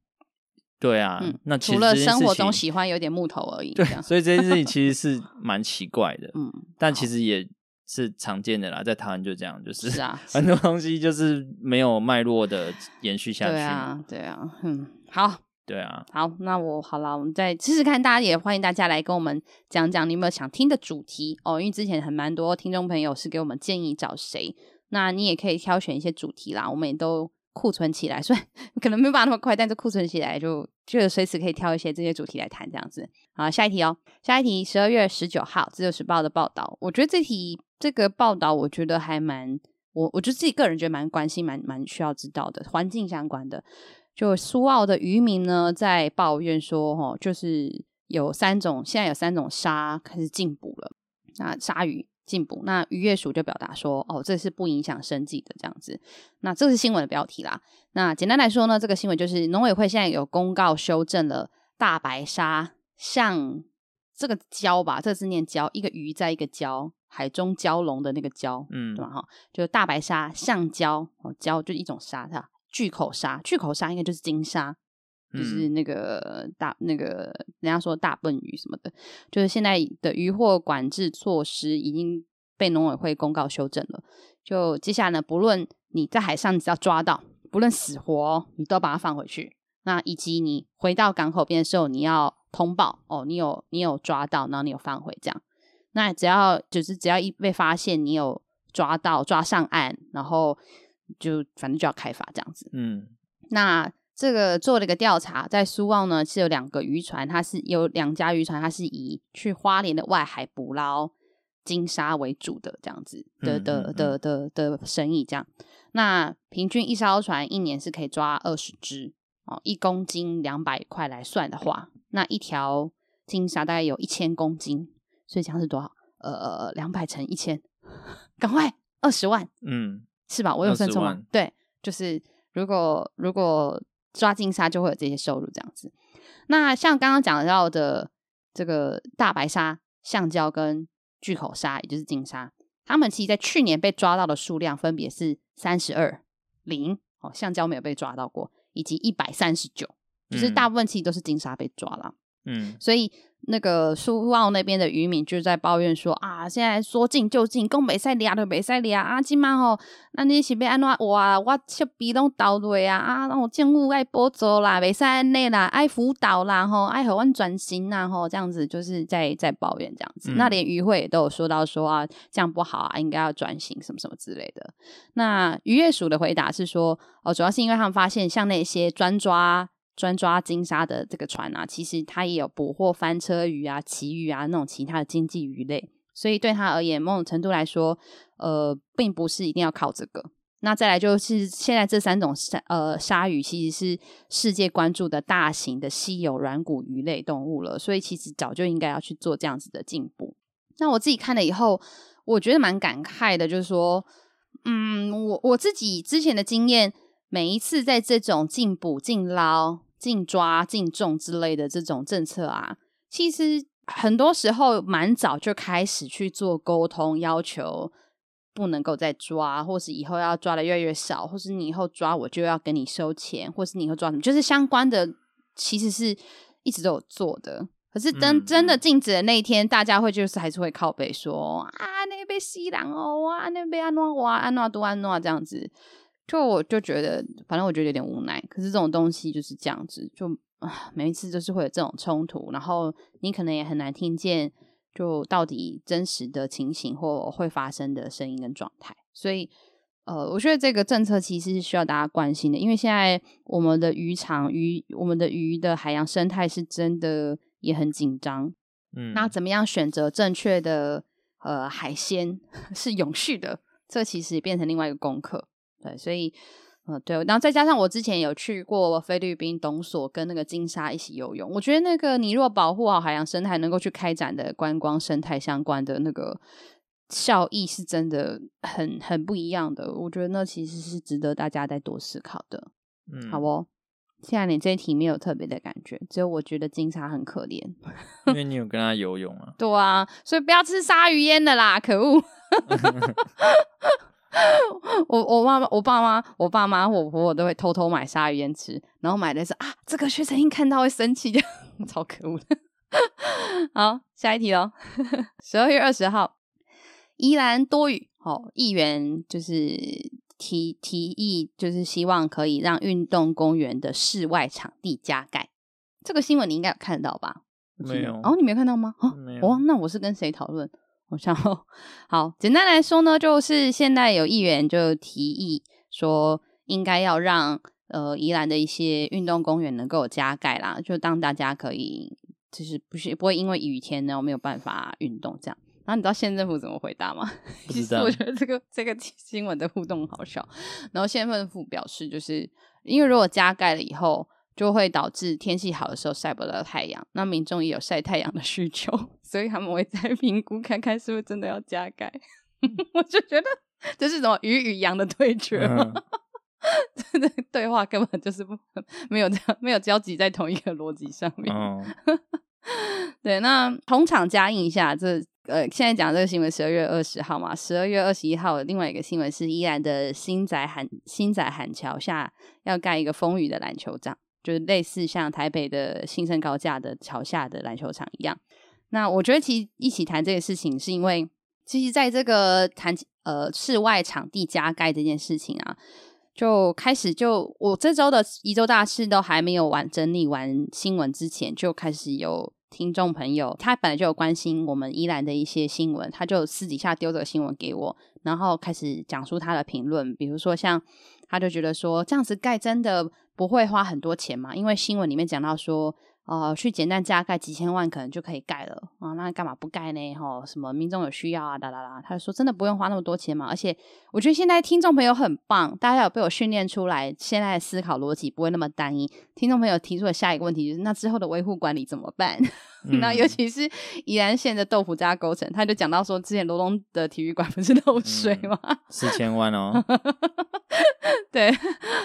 对啊，那除了生活中喜欢有点木头而已，对，所以这件事情其实是 蛮奇怪的，嗯，但其实也。是常见的啦，在台湾就这样，就是，是啊，很多东西就是没有脉络的延续下去。对啊，对啊，嗯，好，对啊，好，那我好了，我们再试试看，大家也欢迎大家来跟我们讲讲你有没有想听的主题哦，因为之前很蛮多听众朋友是给我们建议找谁，那你也可以挑选一些主题啦，我们也都。库存起来，虽然可能没有办法那么快，但是库存起来就就随时可以挑一些这些主题来谈，这样子。好，下一题哦，下一题，十二月十九号《自由时报》的报道，我觉得这题这个报道，我觉得还蛮我，我觉得自己个人觉得蛮关心，蛮蛮需要知道的，环境相关的。就苏澳的渔民呢，在抱怨说，哦，就是有三种，现在有三种鲨开始进捕了，那鲨鱼。进补，那渔业署就表达说，哦，这是不影响生计的这样子。那这是新闻的标题啦。那简单来说呢，这个新闻就是农委会现在有公告修正了大白鲨，像这个蛟吧，这个字念蛟，一个鱼在一个蛟，海中蛟龙的那个蛟，嗯，对吧？哈，就大白鲨，像蛟，哦，蛟就一种鲨，它巨口鲨，巨口鲨应该就是金鲨。就是那个大那个人家说大笨鱼什么的，就是现在的渔获管制措施已经被农委会公告修正了。就接下来呢，不论你在海上只要抓到，不论死活，你都把它放回去。那以及你回到港口边的时候，你要通报哦，你有你有抓到，然后你有放回这样。那只要就是只要一被发现你有抓到抓上岸，然后就反正就要开罚这样子。嗯，那。这个做了一个调查，在苏澳呢是有两个渔船，它是有两家渔船，它是以去花莲的外海捕捞金沙为主的这样子的的的的的生意，这样。那平均一艘船一年是可以抓二十只哦，一公斤两百块来算的话，那一条金沙大概有一千公斤，所以这样是多少？呃，两百乘一千，赶快二十万，嗯，是吧？我有算错吗？对，就是如果如果。抓金鲨就会有这些收入，这样子。那像刚刚讲到的这个大白鲨、橡胶跟巨口鲨，也就是金鲨，它们其实在去年被抓到的数量分别是三十二、零哦，橡胶没有被抓到过，以及一百三十九，就是大部分其实都是金鲨被抓了。嗯，所以。那个苏澳那边的渔民就在抱怨说啊，现在说禁就禁，讲袂使抓就袂使抓啊！今嘛吼，那你是要安怎哇？我设备拢到位啊！啊，那我政府爱补助啦，袂使安尼啦，爱辅导啦，吼，爱和阮转型啦，吼，这样子就是在在抱怨这样子。嗯、那连渔会也都有说到说啊，这样不好啊，应该要转型什么什么之类的。那渔业署的回答是说，哦，主要是因为他们发现像那些专抓。专抓金鲨的这个船啊，其实它也有捕获翻车鱼啊、旗鱼啊那种其他的经济鱼类，所以对他而言，某种程度来说，呃，并不是一定要靠这个。那再来就是现在这三种鲨呃鲨鱼，其实是世界关注的大型的稀有软骨鱼类动物了，所以其实早就应该要去做这样子的进步。那我自己看了以后，我觉得蛮感慨的，就是说，嗯，我我自己之前的经验，每一次在这种进捕、进捞。禁抓、禁种之类的这种政策啊，其实很多时候蛮早就开始去做沟通，要求不能够再抓，或是以后要抓的越来越少，或是你以后抓我就要跟你收钱，或是你以后抓什么，就是相关的，其实是一直都有做的。可是等真的禁止的那一天，大家会就是还是会靠背说啊，那边西兰哦，啊那边安诺哇，安诺都安诺这样子。就我就觉得，反正我觉得有点无奈。可是这种东西就是这样子，就啊，每一次就是会有这种冲突，然后你可能也很难听见，就到底真实的情形或会发生的声音跟状态。所以，呃，我觉得这个政策其实是需要大家关心的，因为现在我们的渔场、鱼、我们的鱼的海洋生态是真的也很紧张。嗯，那怎么样选择正确的呃海鲜 是永续的？这其实也变成另外一个功课。对，所以，嗯，对，然后再加上我之前有去过菲律宾董所，跟那个金沙一起游泳。我觉得那个你若保护好海洋生态，能够去开展的观光生态相关的那个效益是真的很很不一样的。我觉得那其实是值得大家再多思考的。嗯，好哦。现在你这一题没有特别的感觉，只有我觉得金沙很可怜，因为你有跟他游泳啊。对啊，所以不要吃鲨鱼烟的啦，可恶！我我妈妈、我爸妈、我爸妈、我婆婆都会偷偷买鲨鱼烟吃，然后买的是啊，这个薛成英看到会生气的，超可恶的。好，下一题哦。十二月二十号，宜兰多雨，哦，议员就是。提提议就是希望可以让运动公园的室外场地加盖，这个新闻你应该有看到吧？没有哦，你没有看到吗？哦，没有。哦，那我是跟谁讨论？我想好，简单来说呢，就是现在有议员就提议说，应该要让呃宜兰的一些运动公园能够加盖啦，就当大家可以就是不是不会因为雨天呢没有办法运动这样。然后你知道县政府怎么回答吗？其实我觉得这个这个新闻的互动好笑。然后县政府表示，就是因为如果加盖了以后，就会导致天气好的时候晒不到太阳，那民众也有晒太阳的需求，所以他们会再评估看看是不是真的要加盖。我就觉得这是什么鱼与羊的对决吗？这个、嗯、对话根本就是不没有没有交集在同一个逻辑上面。嗯、对，那同场加印一下这。呃，现在讲这个新闻，十二月二十号嘛，十二月二十一号，另外一个新闻是依然的新仔喊新仔喊桥下要盖一个风雨的篮球场，就是类似像台北的新生高架的桥下的篮球场一样。那我觉得其实一起谈这个事情，是因为其实在这个谈呃室外场地加盖这件事情啊，就开始就我这周的宜周大事都还没有完整理完新闻之前，就开始有。听众朋友，他本来就有关心我们宜兰的一些新闻，他就私底下丢这个新闻给我，然后开始讲述他的评论。比如说，像他就觉得说，这样子盖真的不会花很多钱嘛？因为新闻里面讲到说。呃，去简单加盖几千万可能就可以盖了啊，那干嘛不盖呢？哈，什么民众有需要啊，哒哒哒。他就说真的不用花那么多钱嘛，而且我觉得现在听众朋友很棒，大家有被我训练出来，现在思考逻辑不会那么单一。听众朋友提出的下一个问题就是，那之后的维护管理怎么办？嗯、那尤其是宜兰县的豆腐渣沟层，他就讲到说，之前罗东的体育馆不是漏水吗？四、嗯、千万哦。对，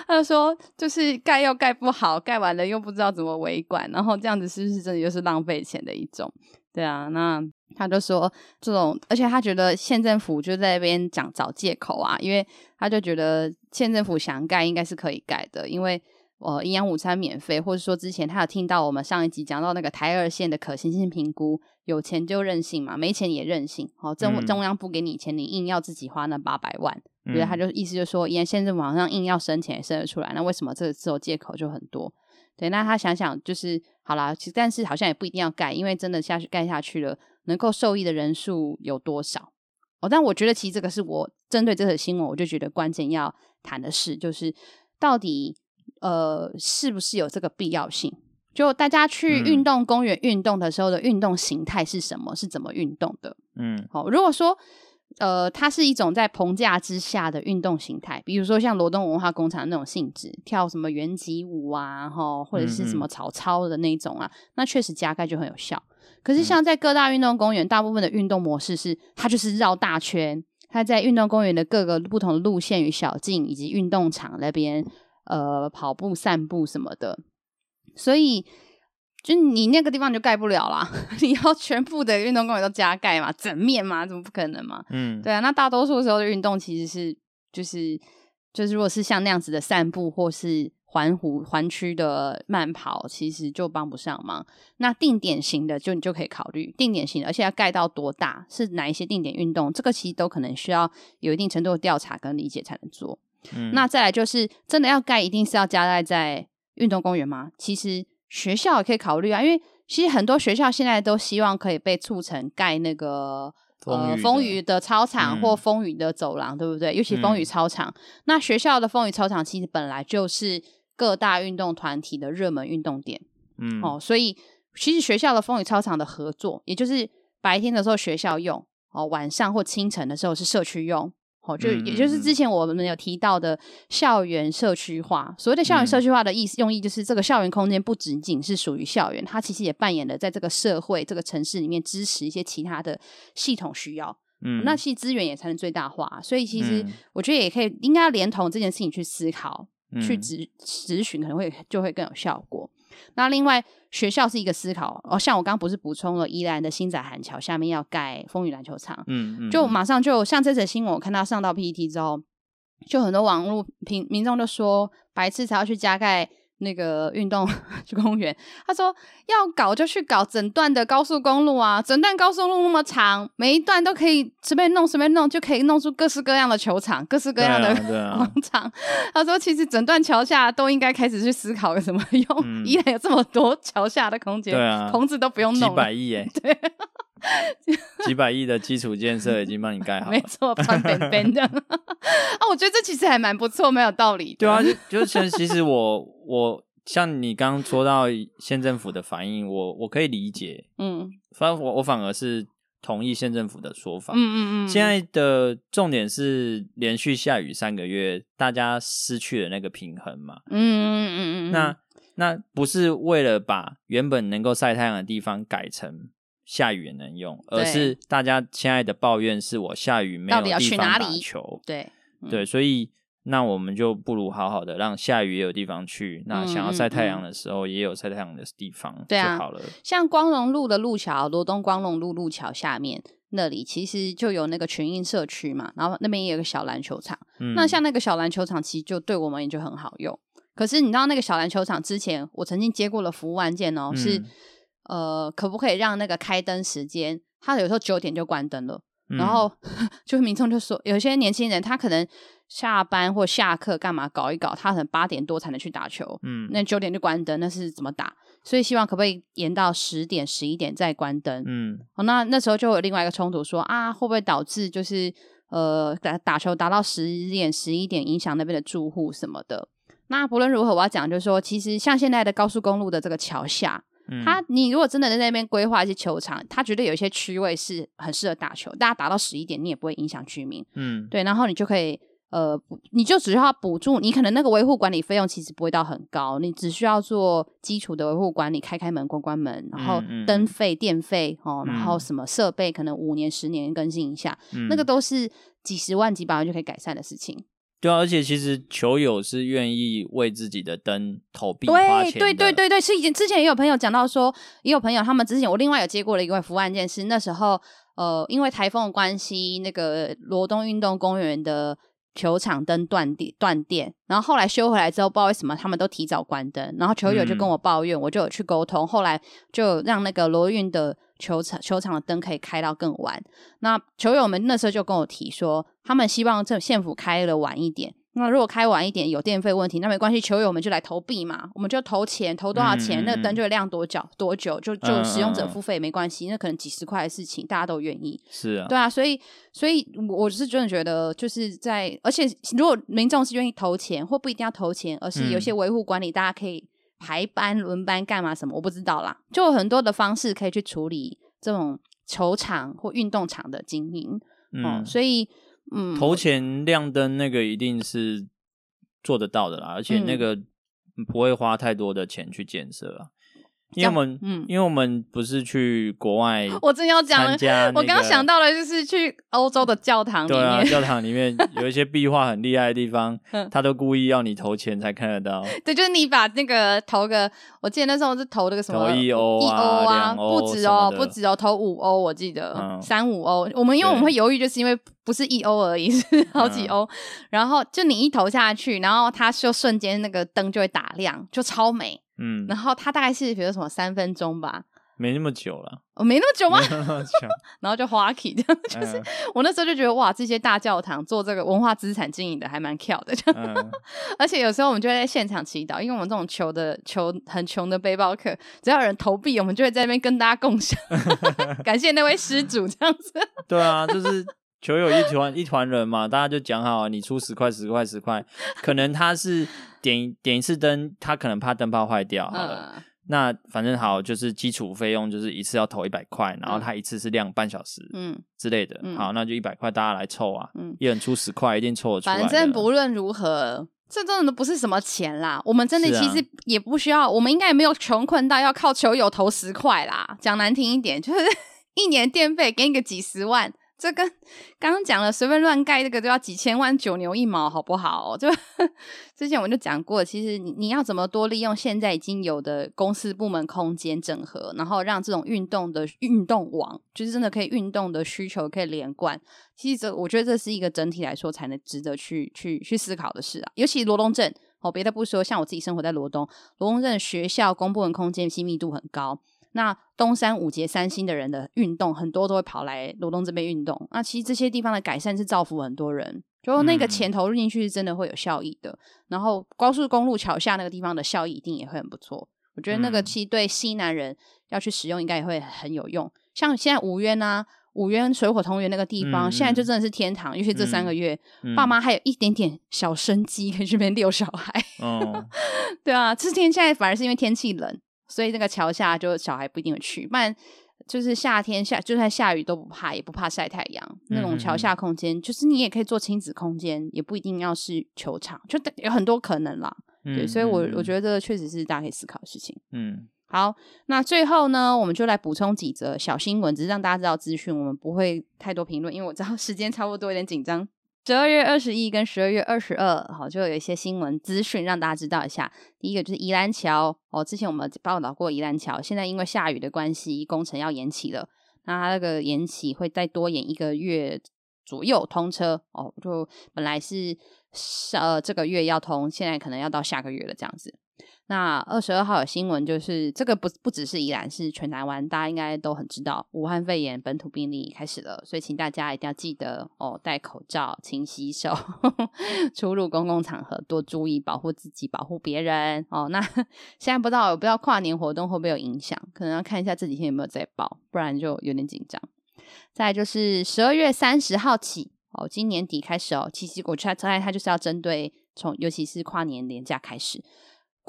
他就说就是盖又盖不好，盖完了又不知道怎么维管，然后这样子是不是真的又是浪费钱的一种？对啊，那他就说这种，而且他觉得县政府就在那边讲找借口啊，因为他就觉得县政府想盖应该是可以盖的，因为呃营养午餐免费，或者说之前他有听到我们上一集讲到那个台二线的可行性评估，有钱就任性嘛，没钱也任性，哦，中中央不给你钱，你硬要自己花那八百万。觉得他就意思就是说，沿线政府好像硬要生钱也生得出来，那为什么这个时候借口就很多？对，那他想想就是好啦，其实但是好像也不一定要盖，因为真的下去盖下去了，能够受益的人数有多少？哦，但我觉得其实这个是我针对这则新闻，我就觉得关键要谈的是，就是到底呃是不是有这个必要性？就大家去运动公园运动的时候的运动形态是什么？是怎么运动的？嗯，好，如果说。呃，它是一种在棚架之下的运动形态，比如说像罗东文化工厂那种性质，跳什么圆脊舞啊，哈，或者是什么草操的那种啊，嗯嗯，那确实加盖就很有效。可是像在各大运动公园，大部分的运动模式是它就是绕大圈，它在运动公园的各个不同的路线与小径以及运动场那边，呃，跑步、散步什么的，所以。就你那个地方就盖不了啦，你要全部的运动公园都加盖嘛，整面嘛，怎么不可能嘛？嗯，对啊，那大多数时候的运动其实是就是就是，如果是像那样子的散步或是环湖环区的慢跑，其实就帮不上忙。那定点型的就你就可以考虑定点型的，而且要盖到多大，是哪一些定点运动，这个其实都可能需要有一定程度的调查跟理解才能做。嗯，那再来就是真的要盖，一定是要加盖在运动公园吗？其实。学校也可以考虑啊，因为其实很多学校现在都希望可以被促成盖那个呃风雨的操场或风雨的走廊，嗯、对不对？尤其风雨操场，嗯、那学校的风雨操场其实本来就是各大运动团体的热门运动点，嗯，哦，所以其实学校的风雨操场的合作，也就是白天的时候学校用，哦，晚上或清晨的时候是社区用。哦，就也就是之前我们有提到的校园社区化。所谓的校园社区化的意思、用意，就是这个校园空间不仅仅是属于校园，它其实也扮演了在这个社会、这个城市里面支持一些其他的系统需要。嗯，那其实资源也才能最大化。所以其实我觉得也可以，应该要连同这件事情去思考，嗯、去执执询，可能会就会更有效果。那另外，学校是一个思考哦，像我刚刚不是补充了宜兰的新仔韩桥下面要盖风雨篮球场，嗯嗯，就马上就像这则新闻，我看到上到 PPT 之后，就很多网络平民众就说，白痴才要去加盖。那个运动 公园，他说要搞就去搞整段的高速公路啊，整段高速公路那么长，每一段都可以随便弄随便弄，就可以弄出各式各样的球场，各式各样的 广场。啊。啊、他说，其实整段桥下都应该开始去思考有什么 用，依、嗯、然有这么多桥下的空间，棚、啊、子都不用弄，几百亿哎，对，几百亿的基础建设已经帮你盖好了，没错，穿边边的啊，我觉得这其实还蛮不错，没有道理。对啊，就就其实我。我像你刚刚说到县政府的反应，我我可以理解，嗯，反我我反而是同意县政府的说法，嗯嗯嗯。现在的重点是连续下雨三个月，大家失去了那个平衡嘛，嗯嗯嗯嗯。那那不是为了把原本能够晒太阳的地方改成下雨也能用，而是大家现在的抱怨是我下雨没有地方打球，对对，所以。那我们就不如好好的让下雨也有地方去，那想要晒太阳的时候也有晒太阳的地方就好了。像光荣路的路桥，罗东光荣路路桥下面那里其实就有那个群英社区嘛，然后那边也有个小篮球场。嗯，那像那个小篮球场，其实就对我们也就很好用。可是你知道那个小篮球场之前，我曾经接过了服务案件哦，嗯，是呃，可不可以让那个开灯时间，他有时候九点就关灯了，嗯，然后就是民众就说，有些年轻人他可能。下班或下课干嘛搞一搞，他可能八点多才能去打球，嗯，那九点就关灯，那是怎么打？所以希望可不可以延到十点、十一点再关灯？嗯，好，那那时候就有另外一个冲突说，说啊，会不会导致就是呃打打球打到十点、十一点，影响那边的住户什么的？那不论如何，我要讲就是说，其实像现在的高速公路的这个桥下，嗯，它你如果真的在那边规划一些球场，他绝对有一些区位是很适合打球，大家打到十一点，你也不会影响居民，嗯，对，然后你就可以。呃，你就只需要补助，你可能那个维护管理费用其实不会到很高，你只需要做基础的维护管理，开开门、关关门，然后灯费、电费哦，然后什么设备，可能五年、十年更新一下，嗯，那个都是几十万、几百万就可以改善的事情。对啊，而且其实球友是愿意为自己的灯投币花钱的。对对对对对，是以前之前也有朋友讲到说，也有朋友他们之前我另外有接过了一个服务案件，是那时候呃，因为台风的关系，那个罗东运动公园的。球场灯断电，断电，然后后来修回来之后，不知道为什么他们都提早关灯，然后球友就跟我抱怨，嗯、我就有去沟通，后来就让那个罗运的球场球场的灯可以开到更晚。那球友们那时候就跟我提说，他们希望这县府开了晚一点。那如果开晚一点有电费问题，那没关系，球友们就来投币嘛，我们就投钱，投多少钱，嗯、那灯就会亮多久多久，就就使用者付费没关系，嗯，那可能几十块的事情大家都愿意。是啊，对啊，所以所以我是真的觉得就是在，而且如果民众是愿意投钱，或不一定要投钱，而是有些维护管理，大家可以排班轮班干嘛什么，我不知道啦，就有很多的方式可以去处理这种球场或运动场的经营，嗯，嗯，所以。嗯，投钱亮灯那个一定是做得到的啦，而且那个不会花太多的钱去建设啊。因为我们，嗯，因为我们不是去国外，我正要讲，我刚刚想到了就是去欧洲的教堂里面，对啊，教堂里面有一些壁画很厉害的地方，他都故意要你投钱才看得到。对，就是你把那个投个，我记得那时候是投那个什么投一欧啊，啊不止哦，不止哦，投五欧，我记得三五欧。我们因为我们会犹豫，就是因为不是一欧而已，是好几欧。然后就你一投下去，然后它就瞬间那个灯就会打亮，就超美。嗯，然后他大概是比如什么三分钟吧，没那么久了，哦，没那么久吗？然后就滑稽，这样就是、嗯、我那时候就觉得哇，这些大教堂做这个文化资产经营的还蛮巧的，嗯、而且有时候我们就会在现场祈祷，因为我们这种穷的穷很穷的背包客，只要有人投币，我们就会在那边跟大家共享，感谢那位施主这样子。对啊，就是球友一团 一团人嘛，大家就讲好，你出十块十块十块，可能他是。点点一次灯，他可能怕灯泡坏掉。好了，嗯，那反正好，就是基础费用就是一次要投一百块，然后他一次是亮半小时，嗯之类的。嗯，好，那就一百块，大家来凑啊，嗯，一人出十块，一定凑得出来。反正不论如何，这真的不是什么钱啦。我们真的其实也不需要，啊，我们应该也没有穷困到要靠球友投十块啦。讲难听一点，就是 一年电费给你个几十万。这跟刚刚讲了，随便乱盖这个都要几千万九牛一毛，好不好？就之前我就讲过，其实你你要怎么多利用现在已经有的公司部门空间整合，然后让这种运动的运动网，就是真的可以运动的需求可以连贯。其实这我觉得这是一个整体来说才能值得去去去思考的事啊。尤其罗东镇哦，别的不说，像我自己生活在罗东，罗东镇学校公部门空间亲密度很高。那东山、五节、三星的人的运动很多都会跑来罗东这边运动。那其实这些地方的改善是造福很多人，就那个钱投入进去是真的会有效益的。嗯、然后高速公路桥下那个地方的效益一定也会很不错。我觉得那个其实对西南人要去使用应该也会很有用。像现在五渊啊，五渊水火同源那个地方，嗯、现在就真的是天堂。尤其这三个月，嗯、爸妈还有一点点小生机可以去那边遛小孩。哦，对啊，这天现在反而是因为天气冷。所以那个桥下就小孩不一定会去，不然就是夏天下就算下雨都不怕，也不怕晒太阳。那种桥下空间，就是你也可以做亲子空间，也不一定要是球场，就有很多可能啦。嗯、对，所以我我觉得这确实是大家可以思考的事情。嗯，好，那最后呢，我们就来补充几则小新闻，只是让大家知道资讯，我们不会太多评论，因为我知道时间差不多，有点紧张。十二月二十一跟十二月二十二，好，就有一些新闻资讯让大家知道一下。第一个就是宜兰桥哦，之前我们报道过宜兰桥，现在因为下雨的关系，工程要延期了。那它那个延期会再多延一个月左右通车哦，就本来是呃这个月要通，现在可能要到下个月了这样子。那二十二号有新闻，就是这个不不只是宜兰，是全台湾，大家应该都很知道，武汉肺炎本土病例开始了，所以请大家一定要记得哦，戴口罩、勤洗手，出入公共场合多注意，保护自己，保护别人哦。那 现在不知道，不知道跨年活动会不会有影响，可能要看一下这几天有没有在报，不然就有点紧张。再就是十二月三十号起哦，今年底开始哦，其实我猜猜它就是要针对从，尤其是跨年年假开始。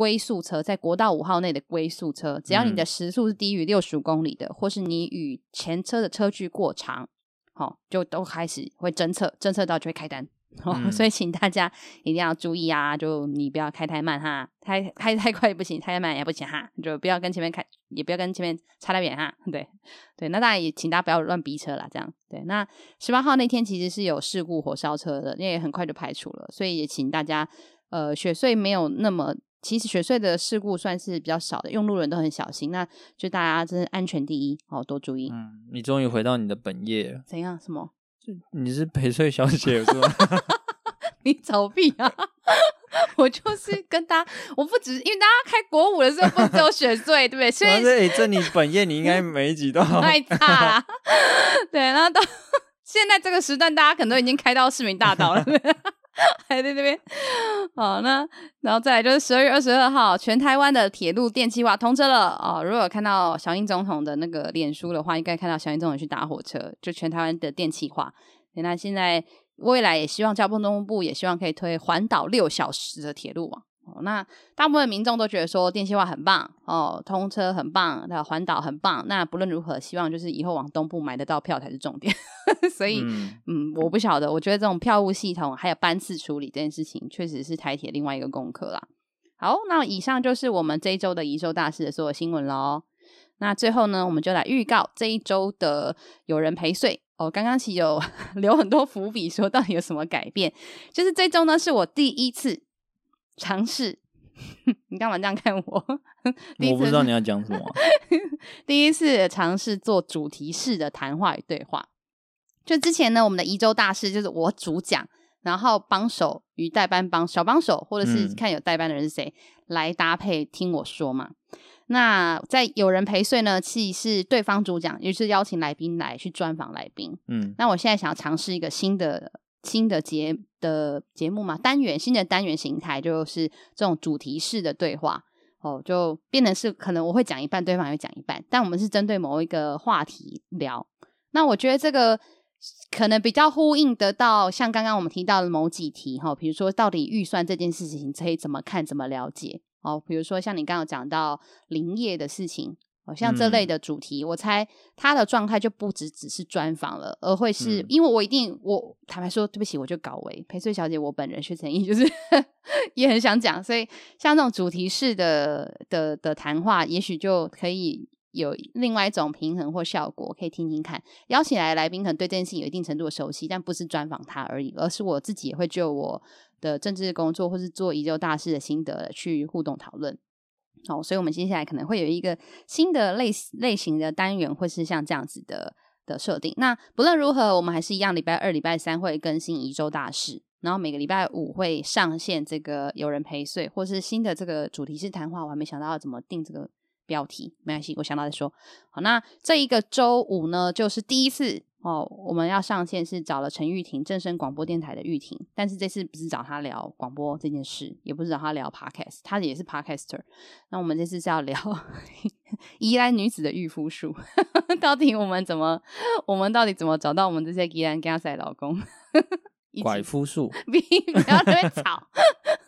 龟速车在国道五号内的龟速车，只要你的时速是低于六十五公里的，或是你与前车的车距过长，好、哦，就都开始会侦测，侦测到就会开单。哦嗯、所以请大家一定要注意啊，就你不要开太慢哈，开开太快也不行，太慢也不行哈，就不要跟前面开，也不要跟前面差太远哈。对对，那当然也请大家不要乱逼车啦，这样对。那十八号那天其实是有事故火烧车的，那也很快就排除了，所以也请大家呃雪隧没有那么。其实雪隧的事故算是比较少的，用路人都很小心。那就大家真是安全第一哦，多注意。嗯，你终于回到你的本业了。怎样？什么？你是陪睡小姐是吧？你走避啊！我就是跟大家，我不只是因为大家开国五的时候不只有雪隧，对不对？所以，哎，这你本业你应该每一集都。太差了。对，然后到现在这个时段，大家可能都已经开到市民大道了。还在那边，好，那然后再来就是十二月二十二号，全台湾的铁路电气化通车了哦。如果有看到小英总统的那个脸书的话，应该看到小英总统去搭火车，就全台湾的电气化。那现在未来也希望交通部也希望可以推环岛六小时的铁路网。哦，那大部分民众都觉得说电气化很棒哦，通车很棒，那环岛很棒。那不论如何，希望就是以后往东部买得到票才是重点。所以，嗯，嗯，我不晓得，我觉得这种票务系统还有班次处理这件事情，确实是台铁另外一个功课啦。好，那以上就是我们这一周的宜周大事的所有新闻喽。那最后呢，我们就来预告这一周的有人陪睡哦。刚刚其实有 留很多伏笔，说到底有什么改变？就是这周呢，是我第一次。尝试，你干嘛这样看我？我不知道你要讲什么。第一次尝试做主题式的谈话与对话。就之前呢，我们的宜州大事就是我主讲，然后帮手与代班帮小帮手，或者是看有代班的人是谁、嗯、来搭配听我说嘛。那在有人陪睡呢，其实是对方主讲，也就是邀请来宾来去专访来宾。嗯，那我现在想要尝试一个新的。新的节的节目嘛，单元新的单元形态就是这种主题式的对话哦，就变成是可能我会讲一半，对方也会讲一半，但我们是针对某一个话题聊。那我觉得这个可能比较呼应得到，像刚刚我们提到的某几题哈，比如说到底预算这件事情可以怎么看、怎么了解哦，比如说像你刚刚讲到林业的事情。哦，像这类的主题，嗯、我猜他的状态就不只只是专访了，而会是、嗯、因为我一定，我坦白说，对不起，我就搞为陪睡小姐，我本人薛成义就是 也很想讲，所以像这种主题式的的的谈话，也许就可以有另外一种平衡或效果，可以听听看。邀请来的来宾可能对这件事情有一定程度的熟悉，但不是专访他而已，而是我自己也会就我的政治工作或是做宜周大事的心得去互动讨论。好，所以我们接下来可能会有一个新的类类型的单元，或是像这样子的的设定。那不论如何，我们还是一样，礼拜二、礼拜三会更新宜周大事。然后每个礼拜五会上线这个有人陪睡，或是新的这个主题式谈话，我还没想到要怎么定这个标题，没关系，我想到再说。好，那这一个周五呢，就是第一次哦，我们要上线是找了陈玉婷，正声广播电台的玉婷，但是这次不是找他聊广播这件事，也不是找他聊 podcast，他也是 podcaster。那我们这次是要聊 宜兰女子的御夫术，到底我们怎么，我们到底怎么找到我们这些宜兰家仔老公？拐夫术，不要在那边吵。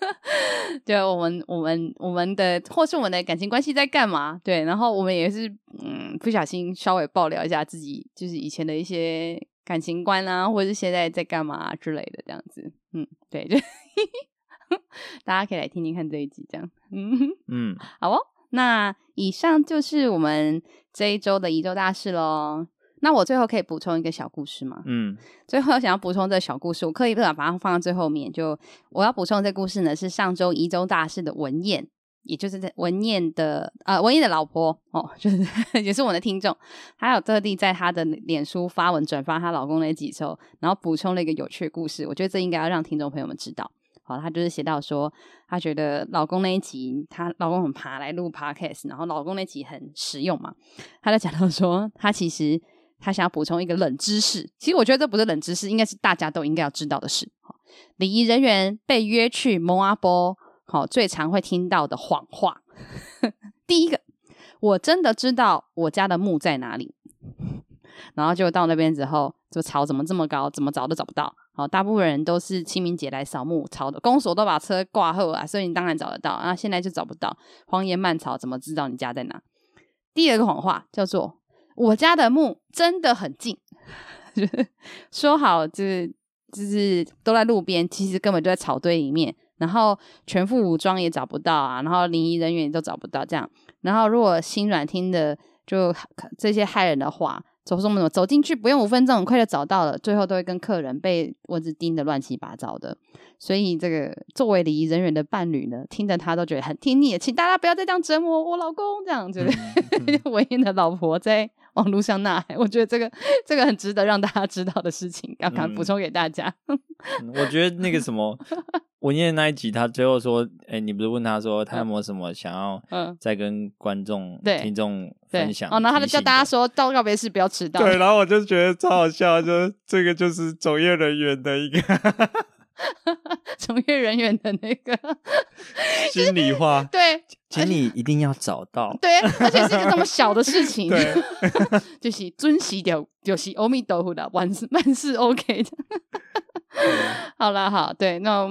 对，我们我们我们的或是我们的感情关系在干嘛？对，然后我们也是嗯，不小心稍微爆料一下自己，就是以前的一些感情观啊，或者是现在在干嘛、啊、之类的这样子。嗯，对，就 大家可以来听听看这一集，这样。嗯嗯，好哦。那以上就是我们这一周的一周大事喽。那我最后可以补充一个小故事吗？嗯，最后想要补充这个小故事，我刻意不想把它放到最后面。就我要补充的这故事呢，是上周宜州大事的文燕，也就是文燕的呃文燕的老婆哦，就是也是我的听众，她有特地在她的脸书发文转发她老公那几周，然后补充了一个有趣的故事。我觉得这应该要让听众朋友们知道。好，她就是写到说，她觉得老公那一集，她老公很爬来录 podcast，然后老公那集很实用嘛，她就讲到说，她其实。他想要补充一个冷知识，其实我觉得这不是冷知识，应该是大家都应该要知道的事。礼仪人员被约去摸阿波，好，最常会听到的谎话。第一个，我真的知道我家的墓在哪里，然后就到那边之后，就草怎么这么高，怎么找都找不到。好，大部分人都是清明节来扫墓，草的公所都把车挂后啊，所以你当然找得到。那现在就找不到，荒烟蔓草，怎么知道你家在哪？第二个谎话叫做。我家的墓真的很近，说好就是就是都在路边，其实根本就在草堆里面。然后全副武装也找不到啊，然后礼仪人员也都找不到，这样。然后如果心软听的就这些害人的话。走什么什么走进去不用五分钟，很快就找到了。最后都会跟客人被蚊子叮的乱七八糟的。所以这个作为礼仪人员的伴侣呢，听着他都觉得很听腻。请大家不要再这样折磨我老公，这样子。文燕、嗯、的老婆在 网络上呐喊，我觉得这个这个很值得让大家知道的事情，刚刚补充给大家。嗯、我觉得那个什么。文燕那一集，他最后说：“哎、欸，你不是问他说他有没有什么想要再跟观众、嗯、听众分享？哦，然后他就叫大家说到告别式不要迟到。对，然后我就觉得超好笑，就这个就是从业人员的一个 从业人员的那个心里话。对，请你一定要找到。对，而且是一个这么小的事情，就是尊喜掉，就是阿弥陀佛的万事万事 OK 的。好了，好，对，那。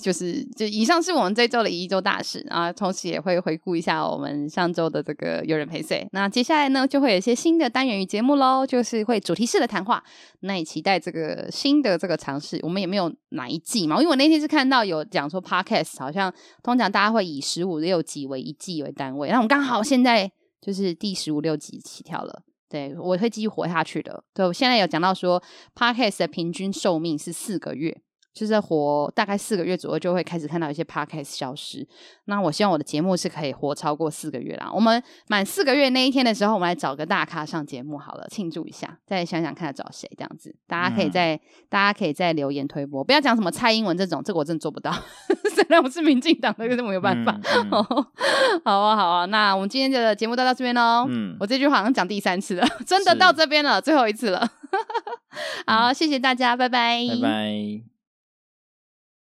就是，就以上是我们这周的一周大事啊，同时也会回顾一下我们上周的这个有人陪睡。那接下来呢，就会有一些新的单元与节目喽，就是会主题式的谈话。那也期待这个新的这个尝试。我们也没有哪一季嘛，因为我那天是看到有讲说 Podcast 好像通常大家会以十五六集为一季为单位，那我们刚好现在就是第十五六集起跳了。对，我会继续活下去的。对，我现在有讲到说 Podcast 的平均寿命是四个月。就是活大概四个月左右，就会开始看到一些 podcast 消失。那我希望我的节目是可以活超过四个月啦。我们满四个月那一天的时候，我们来找个大咖上节目好了，庆祝一下。再想想看要找谁这样子，大家可以在、嗯、大家可以在留言推播，不要讲什么蔡英文这种，这个我真的做不到。虽然我是民进党的，可是没有办法。嗯嗯、好啊，好啊。那我们今天的节目就到这边喽。嗯，我这句话好像讲第三次了，真的到这边了，最后一次了。好，谢谢大家，拜拜，拜拜。